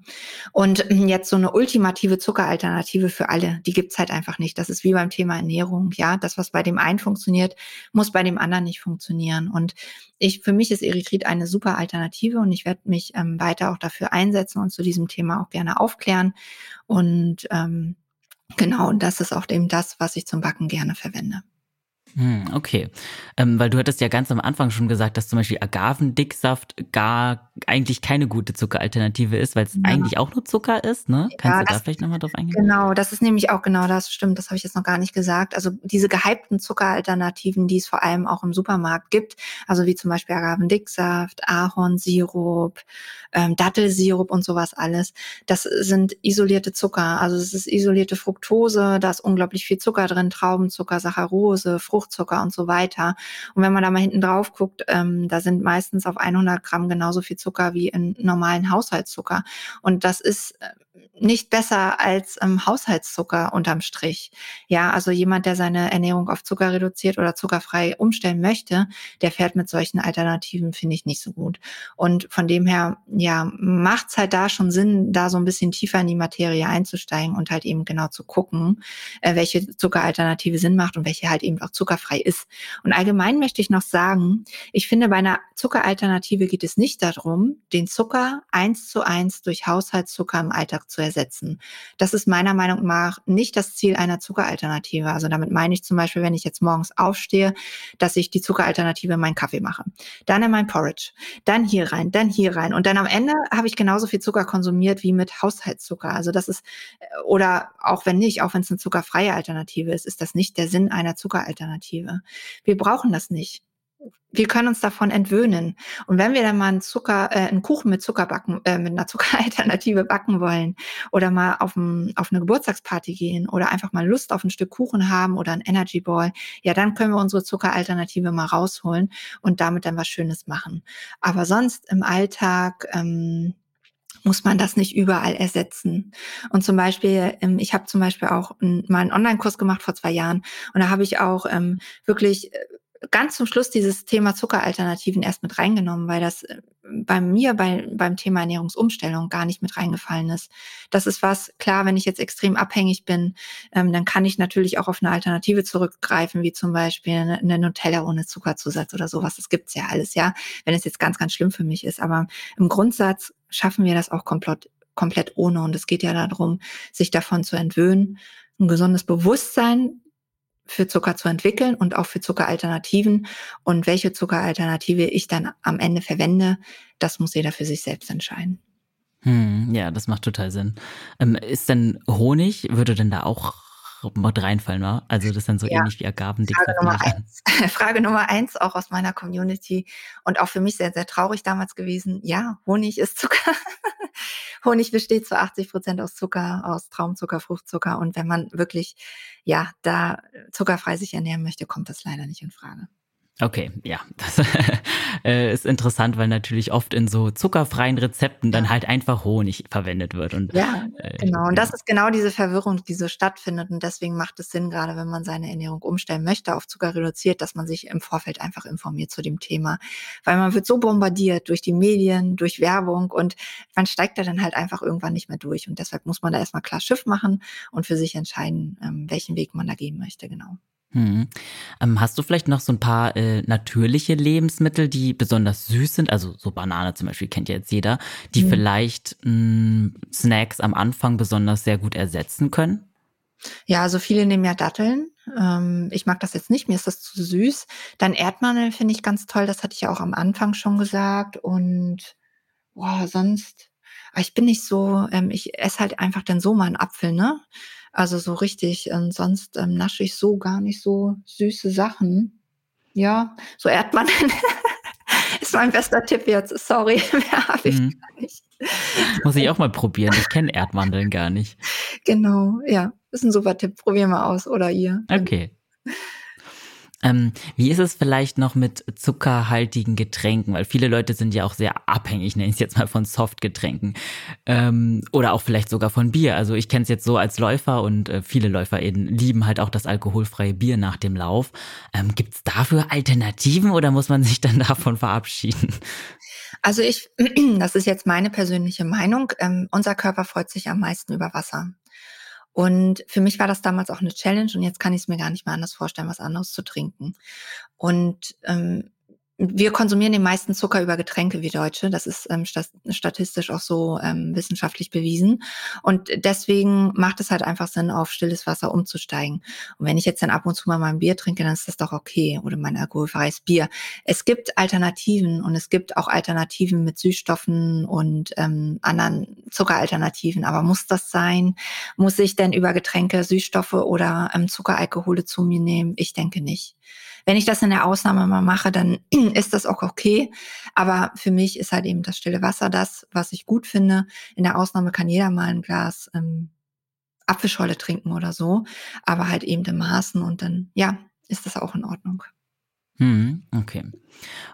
Und *clears throat* jetzt so eine ultimative Zuckeralternative für alle, die gibt's halt einfach nicht. Das ist wie beim Thema Ernährung. Ja, das, was bei dem einen funktioniert, muss bei dem anderen nicht funktionieren. Und ich, für mich ist Erythrit eine super Alternative und ich werde mich ähm, weiter auch dafür einsetzen und zu diesem Thema auch gerne aufklären. Und ähm, genau, das ist auch eben das, was ich zum Backen gerne verwende. Hm, okay. Ähm, weil du hattest ja ganz am Anfang schon gesagt, dass zum Beispiel Agavendicksaft gar eigentlich keine gute Zuckeralternative ist, weil es ja. eigentlich auch nur Zucker ist, ne? Kannst ja, du da vielleicht nochmal drauf eingehen? Genau, das ist nämlich auch genau das, stimmt, das habe ich jetzt noch gar nicht gesagt. Also diese gehypten Zuckeralternativen, die es vor allem auch im Supermarkt gibt, also wie zum Beispiel Agavendicksaft, Ahornsirup, ähm, Dattelsirup und sowas alles, das sind isolierte Zucker. Also es ist isolierte Fructose, da ist unglaublich viel Zucker drin, Traubenzucker, Saccharose, Fruchtzucker und so weiter. Und wenn man da mal hinten drauf guckt, ähm, da sind meistens auf 100 Gramm genauso viel Zucker wie in normalen Haushaltszucker. Und das ist äh, nicht besser als ähm, Haushaltszucker unterm Strich. Ja, also jemand, der seine Ernährung auf Zucker reduziert oder zuckerfrei umstellen möchte, der fährt mit solchen Alternativen, finde ich, nicht so gut. Und von dem her, ja, macht es halt da schon Sinn, da so ein bisschen tiefer in die Materie einzusteigen und halt eben genau zu gucken, äh, welche Zuckeralternative Sinn macht und welche halt eben auch zuckerfrei ist. Und allgemein möchte ich noch sagen, ich finde, bei einer Zuckeralternative geht es nicht darum, den Zucker eins zu eins durch Haushaltszucker im Alltag zu ersetzen. Das ist meiner Meinung nach nicht das Ziel einer Zuckeralternative. Also damit meine ich zum Beispiel, wenn ich jetzt morgens aufstehe, dass ich die Zuckeralternative in meinen Kaffee mache. Dann in mein Porridge. Dann hier rein, dann hier rein. Und dann am Ende habe ich genauso viel Zucker konsumiert wie mit Haushaltszucker. Also das ist, oder auch wenn nicht, auch wenn es eine zuckerfreie Alternative ist, ist das nicht der Sinn einer Zuckeralternative. Wir brauchen das nicht wir können uns davon entwöhnen. Und wenn wir dann mal einen Zucker, äh, einen Kuchen mit Zucker backen, äh, mit einer *laughs* Zuckeralternative backen wollen oder mal auf, ein, auf eine Geburtstagsparty gehen oder einfach mal Lust auf ein Stück Kuchen haben oder ein Energy Ball, ja, dann können wir unsere Zuckeralternative mal rausholen und damit dann was Schönes machen. Aber sonst im Alltag, ähm, muss man das nicht überall ersetzen. Und zum Beispiel, ähm, ich habe zum Beispiel auch mal einen Online-Kurs gemacht vor zwei Jahren und da habe ich auch ähm, wirklich äh, ganz zum Schluss dieses Thema Zuckeralternativen erst mit reingenommen, weil das äh, bei mir bei, beim Thema Ernährungsumstellung gar nicht mit reingefallen ist. Das ist was, klar, wenn ich jetzt extrem abhängig bin, ähm, dann kann ich natürlich auch auf eine Alternative zurückgreifen, wie zum Beispiel eine, eine Nutella ohne Zuckerzusatz oder sowas. Das gibt's ja alles, ja, wenn es jetzt ganz, ganz schlimm für mich ist. Aber im Grundsatz schaffen wir das auch komplett, komplett ohne. Und es geht ja darum, sich davon zu entwöhnen, ein gesundes Bewusstsein für Zucker zu entwickeln und auch für Zuckeralternativen. Und welche Zuckeralternative ich dann am Ende verwende, das muss jeder für sich selbst entscheiden. Hm, ja, das macht total Sinn. Ähm, ist denn Honig, würde denn da auch mit reinfallen, war? Also das ist dann so ja. ähnlich wie Agaven. Frage Nummer eins. *laughs* Frage Nummer eins, auch aus meiner Community und auch für mich sehr, sehr traurig damals gewesen. Ja, Honig ist Zucker. *laughs* Honig besteht zu 80 Prozent aus Zucker, aus Traumzucker, Fruchtzucker. Und wenn man wirklich, ja, da zuckerfrei sich ernähren möchte, kommt das leider nicht in Frage. Okay, ja, das *laughs* äh, ist interessant, weil natürlich oft in so zuckerfreien Rezepten dann halt einfach Honig verwendet wird. Und, ja, äh, genau. Und das ist genau diese Verwirrung, die so stattfindet. Und deswegen macht es Sinn, gerade wenn man seine Ernährung umstellen möchte, auf Zucker reduziert, dass man sich im Vorfeld einfach informiert zu dem Thema. Weil man wird so bombardiert durch die Medien, durch Werbung und man steigt da dann halt einfach irgendwann nicht mehr durch. Und deshalb muss man da erstmal klar Schiff machen und für sich entscheiden, ähm, welchen Weg man da gehen möchte, genau. Hm. Ähm, hast du vielleicht noch so ein paar äh, natürliche Lebensmittel, die besonders süß sind? Also so Banane zum Beispiel kennt ja jetzt jeder, die mhm. vielleicht mh, hm, Snacks am Anfang besonders sehr gut ersetzen können? Ja, also viele nehmen ja Datteln. Ähm, ich mag das jetzt nicht, mir ist das zu süß. Dann Erdmandeln finde ich ganz toll, das hatte ich ja auch am Anfang schon gesagt. Und boah, sonst, ich bin nicht so, ähm, ich esse halt einfach dann so mal einen Apfel, ne? Also so richtig. Und sonst ähm, nasche ich so gar nicht so süße Sachen. Ja, so Erdmandeln *laughs* ist mein bester Tipp jetzt. Sorry, *laughs* mehr habe ich mhm. gar nicht. Muss ich auch mal probieren. Ich kenne Erdmandeln gar nicht. Genau, ja. Ist ein super Tipp. Probier mal aus oder ihr. Okay. Ähm, wie ist es vielleicht noch mit zuckerhaltigen Getränken? Weil viele Leute sind ja auch sehr abhängig, nenne ich es jetzt mal von Softgetränken. Ähm, oder auch vielleicht sogar von Bier. Also ich kenne es jetzt so als Läufer und äh, viele Läufer eben lieben halt auch das alkoholfreie Bier nach dem Lauf. Ähm, Gibt es dafür Alternativen oder muss man sich dann *laughs* davon verabschieden? Also ich, *clears throat* das ist jetzt meine persönliche Meinung. Ähm, unser Körper freut sich am meisten über Wasser. Und für mich war das damals auch eine Challenge und jetzt kann ich es mir gar nicht mehr anders vorstellen, was anderes zu trinken. Und ähm, wir konsumieren den meisten Zucker über Getränke wie Deutsche. Das ist ähm, statistisch auch so ähm, wissenschaftlich bewiesen. Und deswegen macht es halt einfach Sinn, auf stilles Wasser umzusteigen. Und wenn ich jetzt dann ab und zu mal mein Bier trinke, dann ist das doch okay. Oder mein alkoholfreies Bier. Es gibt Alternativen und es gibt auch Alternativen mit Süßstoffen und ähm, anderen Zuckeralternativen. Aber muss das sein? Muss ich denn über Getränke Süßstoffe oder ähm, Zuckeralkohole zu mir nehmen? Ich denke nicht. Wenn ich das in der Ausnahme mal mache, dann *clears throat* ist das auch okay. Aber für mich ist halt eben das stille Wasser das, was ich gut finde. In der Ausnahme kann jeder mal ein Glas ähm, Apfelscholle trinken oder so, aber halt eben in Maßen und dann, ja, ist das auch in Ordnung. Hm, okay.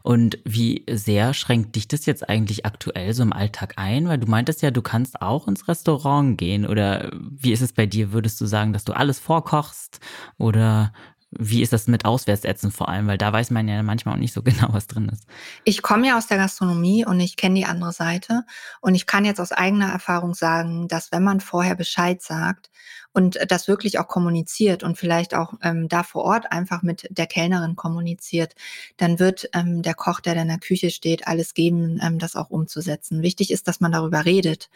Und wie sehr schränkt dich das jetzt eigentlich aktuell so im Alltag ein? Weil du meintest ja, du kannst auch ins Restaurant gehen. Oder wie ist es bei dir? Würdest du sagen, dass du alles vorkochst? Oder wie ist das mit Auswärtsessen vor allem? Weil da weiß man ja manchmal auch nicht so *laughs* genau, was drin ist. Ich komme ja aus der Gastronomie und ich kenne die andere Seite. Und ich kann jetzt aus eigener Erfahrung sagen, dass wenn man vorher Bescheid sagt und das wirklich auch kommuniziert und vielleicht auch ähm, da vor Ort einfach mit der Kellnerin kommuniziert, dann wird ähm, der Koch, der in der Küche steht, alles geben, ähm, das auch umzusetzen. Wichtig ist, dass man darüber redet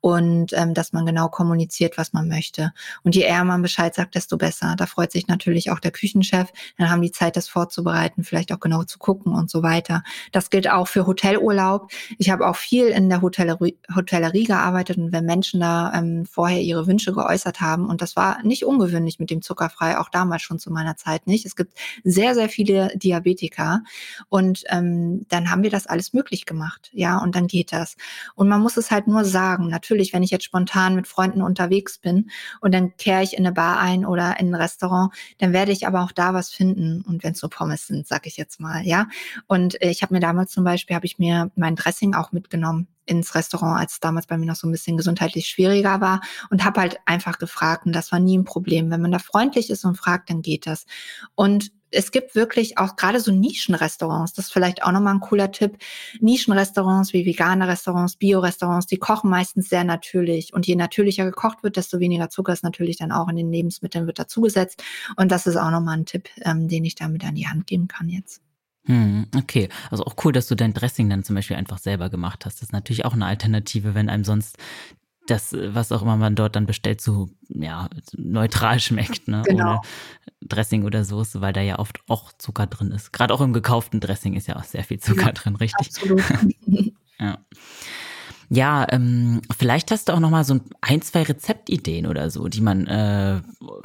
und ähm, dass man genau kommuniziert, was man möchte. Und je eher man Bescheid sagt, desto besser. Da freut sich natürlich auch der Küchenchef. Dann haben die Zeit, das vorzubereiten, vielleicht auch genau zu gucken und so weiter. Das gilt auch für Hotelurlaub. Ich habe auch viel in der Hotellerie, Hotellerie gearbeitet und wenn Menschen da ähm, vorher ihre Wünsche geäußert haben, haben. Und das war nicht ungewöhnlich mit dem zuckerfrei, auch damals schon zu meiner Zeit nicht. Es gibt sehr, sehr viele Diabetiker. Und ähm, dann haben wir das alles möglich gemacht. Ja, und dann geht das. Und man muss es halt nur sagen. Natürlich, wenn ich jetzt spontan mit Freunden unterwegs bin und dann kehre ich in eine Bar ein oder in ein Restaurant, dann werde ich aber auch da was finden. Und wenn es so Pommes sind, sag ich jetzt mal, ja. Und äh, ich habe mir damals zum Beispiel, habe ich mir mein Dressing auch mitgenommen ins Restaurant, als es damals bei mir noch so ein bisschen gesundheitlich schwieriger war und habe halt einfach gefragt und das war nie ein Problem. Wenn man da freundlich ist und fragt, dann geht das. Und es gibt wirklich auch gerade so Nischenrestaurants, das ist vielleicht auch nochmal ein cooler Tipp. Nischenrestaurants wie vegane Restaurants, Bio-Restaurants, die kochen meistens sehr natürlich. Und je natürlicher gekocht wird, desto weniger Zucker ist natürlich dann auch in den Lebensmitteln wird dazugesetzt. Und das ist auch nochmal ein Tipp, ähm, den ich damit an die Hand geben kann jetzt. Hm, okay, also auch cool, dass du dein Dressing dann zum Beispiel einfach selber gemacht hast. Das ist natürlich auch eine Alternative, wenn einem sonst das, was auch immer man dort dann bestellt, so ja, neutral schmeckt, ne? Genau. Ohne Dressing oder Soße, weil da ja oft auch Zucker drin ist. Gerade auch im gekauften Dressing ist ja auch sehr viel Zucker ja, drin, richtig? Absolut. *laughs* *laughs* ja. Ja, ähm, vielleicht hast du auch noch mal so ein, zwei Rezeptideen oder so, die man äh,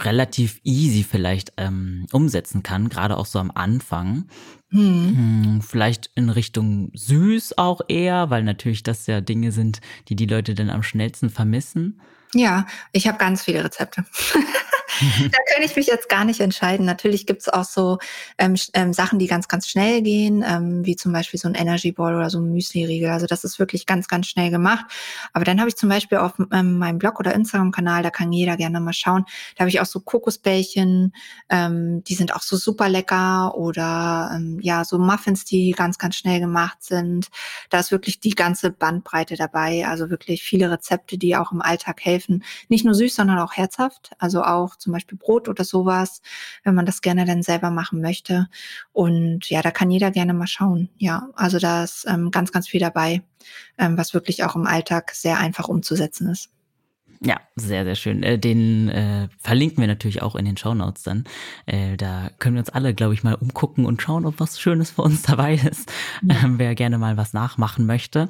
relativ easy vielleicht ähm, umsetzen kann, gerade auch so am Anfang. Hm. hm. Vielleicht in Richtung süß auch eher, weil natürlich das ja Dinge sind, die die Leute dann am schnellsten vermissen. Ja, ich habe ganz viele Rezepte. *laughs* *laughs* da kann ich mich jetzt gar nicht entscheiden. Natürlich gibt es auch so ähm, ähm, Sachen, die ganz, ganz schnell gehen, ähm, wie zum Beispiel so ein Energy Ball oder so ein Müsli-Riegel. Also das ist wirklich ganz, ganz schnell gemacht. Aber dann habe ich zum Beispiel auf ähm, meinem Blog oder Instagram-Kanal, da kann jeder gerne mal schauen, da habe ich auch so Kokosbällchen, ähm, die sind auch so super lecker oder ähm, ja, so Muffins, die ganz, ganz schnell gemacht sind. Da ist wirklich die ganze Bandbreite dabei. Also wirklich viele Rezepte, die auch im Alltag helfen. Nicht nur süß, sondern auch herzhaft. Also auch zum Beispiel Brot oder sowas, wenn man das gerne dann selber machen möchte. Und ja, da kann jeder gerne mal schauen. Ja, also da ist ähm, ganz, ganz viel dabei, ähm, was wirklich auch im Alltag sehr einfach umzusetzen ist. Ja, sehr, sehr schön. Äh, den äh, verlinken wir natürlich auch in den Show Notes dann. Äh, da können wir uns alle, glaube ich, mal umgucken und schauen, ob was Schönes für uns *laughs* dabei ist. Ja. Ähm, wer gerne mal was nachmachen möchte.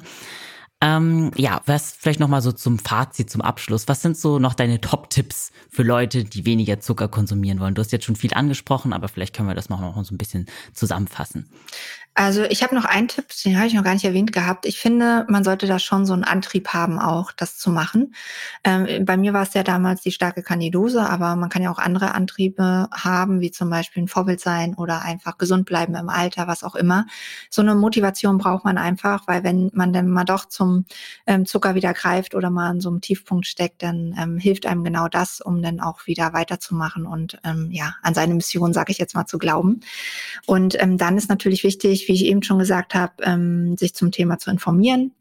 Ähm, ja, was vielleicht nochmal so zum Fazit, zum Abschluss. Was sind so noch deine Top-Tipps für Leute, die weniger Zucker konsumieren wollen? Du hast jetzt schon viel angesprochen, aber vielleicht können wir das noch, noch so ein bisschen zusammenfassen. Also ich habe noch einen Tipp, den habe ich noch gar nicht erwähnt gehabt. Ich finde, man sollte da schon so einen Antrieb haben, auch das zu machen. Ähm, bei mir war es ja damals die starke Kandidose, aber man kann ja auch andere Antriebe haben, wie zum Beispiel ein Vorbild sein oder einfach gesund bleiben im Alter, was auch immer. So eine Motivation braucht man einfach, weil wenn man dann mal doch zum ähm, Zucker wieder greift oder mal an so einem Tiefpunkt steckt, dann ähm, hilft einem genau das, um dann auch wieder weiterzumachen und ähm, ja an seine Mission, sage ich jetzt mal, zu glauben. Und ähm, dann ist natürlich wichtig, wie ich eben schon gesagt habe, ähm, sich zum Thema zu informieren,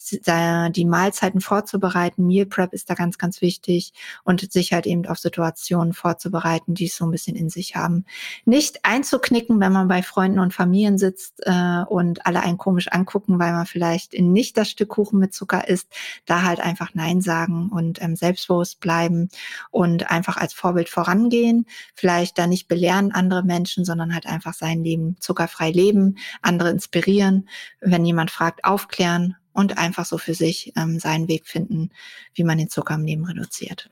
die Mahlzeiten vorzubereiten. Meal Prep ist da ganz, ganz wichtig und sich halt eben auf Situationen vorzubereiten, die es so ein bisschen in sich haben. Nicht einzuknicken, wenn man bei Freunden und Familien sitzt äh, und alle einen komisch angucken, weil man vielleicht nicht das Stück Kuchen mit Zucker isst. Da halt einfach Nein sagen und ähm, selbstbewusst bleiben und einfach als Vorbild vorangehen. Vielleicht da nicht belehren andere Menschen, sondern halt einfach sein Leben zuckerfrei leben andere inspirieren, wenn jemand fragt, aufklären und einfach so für sich ähm, seinen Weg finden, wie man den Zucker im Leben reduziert.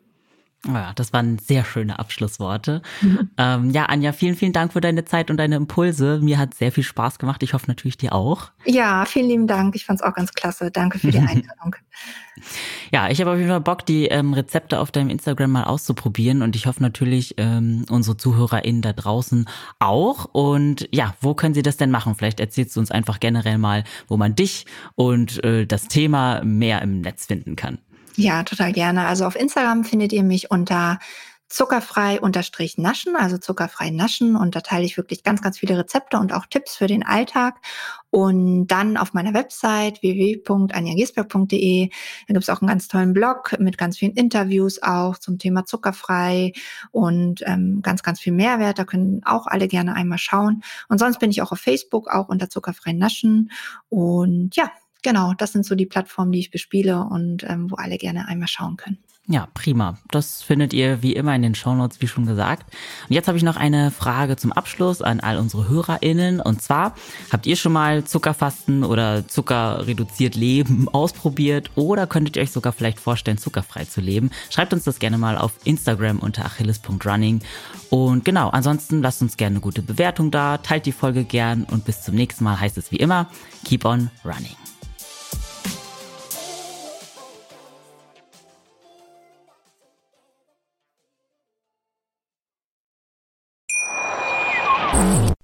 Ja, das waren sehr schöne Abschlussworte. Mhm. Ähm, ja, Anja, vielen, vielen Dank für deine Zeit und deine Impulse. Mir hat sehr viel Spaß gemacht. Ich hoffe natürlich dir auch. Ja, vielen lieben Dank. Ich fand es auch ganz klasse. Danke für die *laughs* Einladung. ja, ich habe auf jeden Fall Bock, die ähm, Rezepte auf deinem Instagram mal auszuprobieren und ich hoffe natürlich ähm, unsere ZuhörerInnen da draußen auch. Und ja, wo können sie das denn machen? Vielleicht erzählst du uns einfach generell mal, wo man dich und äh, das Thema mehr im Netz finden kann. Ja, total gerne. Also auf Instagram findet ihr mich unter zuckerfrei unterstrich naschen, also zuckerfrei naschen und da teile ich wirklich ganz, ganz viele Rezepte und auch Tipps für den Alltag. Und dann auf meiner Website www.anjagiesberg.de, da gibt es auch einen ganz tollen Blog mit ganz vielen Interviews auch zum Thema zuckerfrei und ähm, ganz, ganz viel Mehrwert. Da können auch alle gerne einmal schauen. Und sonst bin ich auch auf Facebook, auch unter zuckerfrei naschen. Und ja, genau, das sind so die Plattformen, die ich bespiele und ähm, wo alle gerne einmal schauen können. Ja, prima. Das findet ihr wie immer in den Shownotes, wie schon gesagt. Und jetzt habe ich noch eine Frage zum Abschluss an all unsere HörerInnen. Und zwar, habt ihr schon mal Zuckerfasten oder zuckerreduziert Leben *laughs* ausprobiert oder könntet ihr euch sogar vielleicht vorstellen, zuckerfrei zu leben? Schreibt uns das gerne mal auf Instagram unter achilles.running. Und genau, ansonsten lasst uns gerne eine gute Bewertung da, teilt die Folge gern und bis zum nächsten Mal heißt es wie immer, keep on running.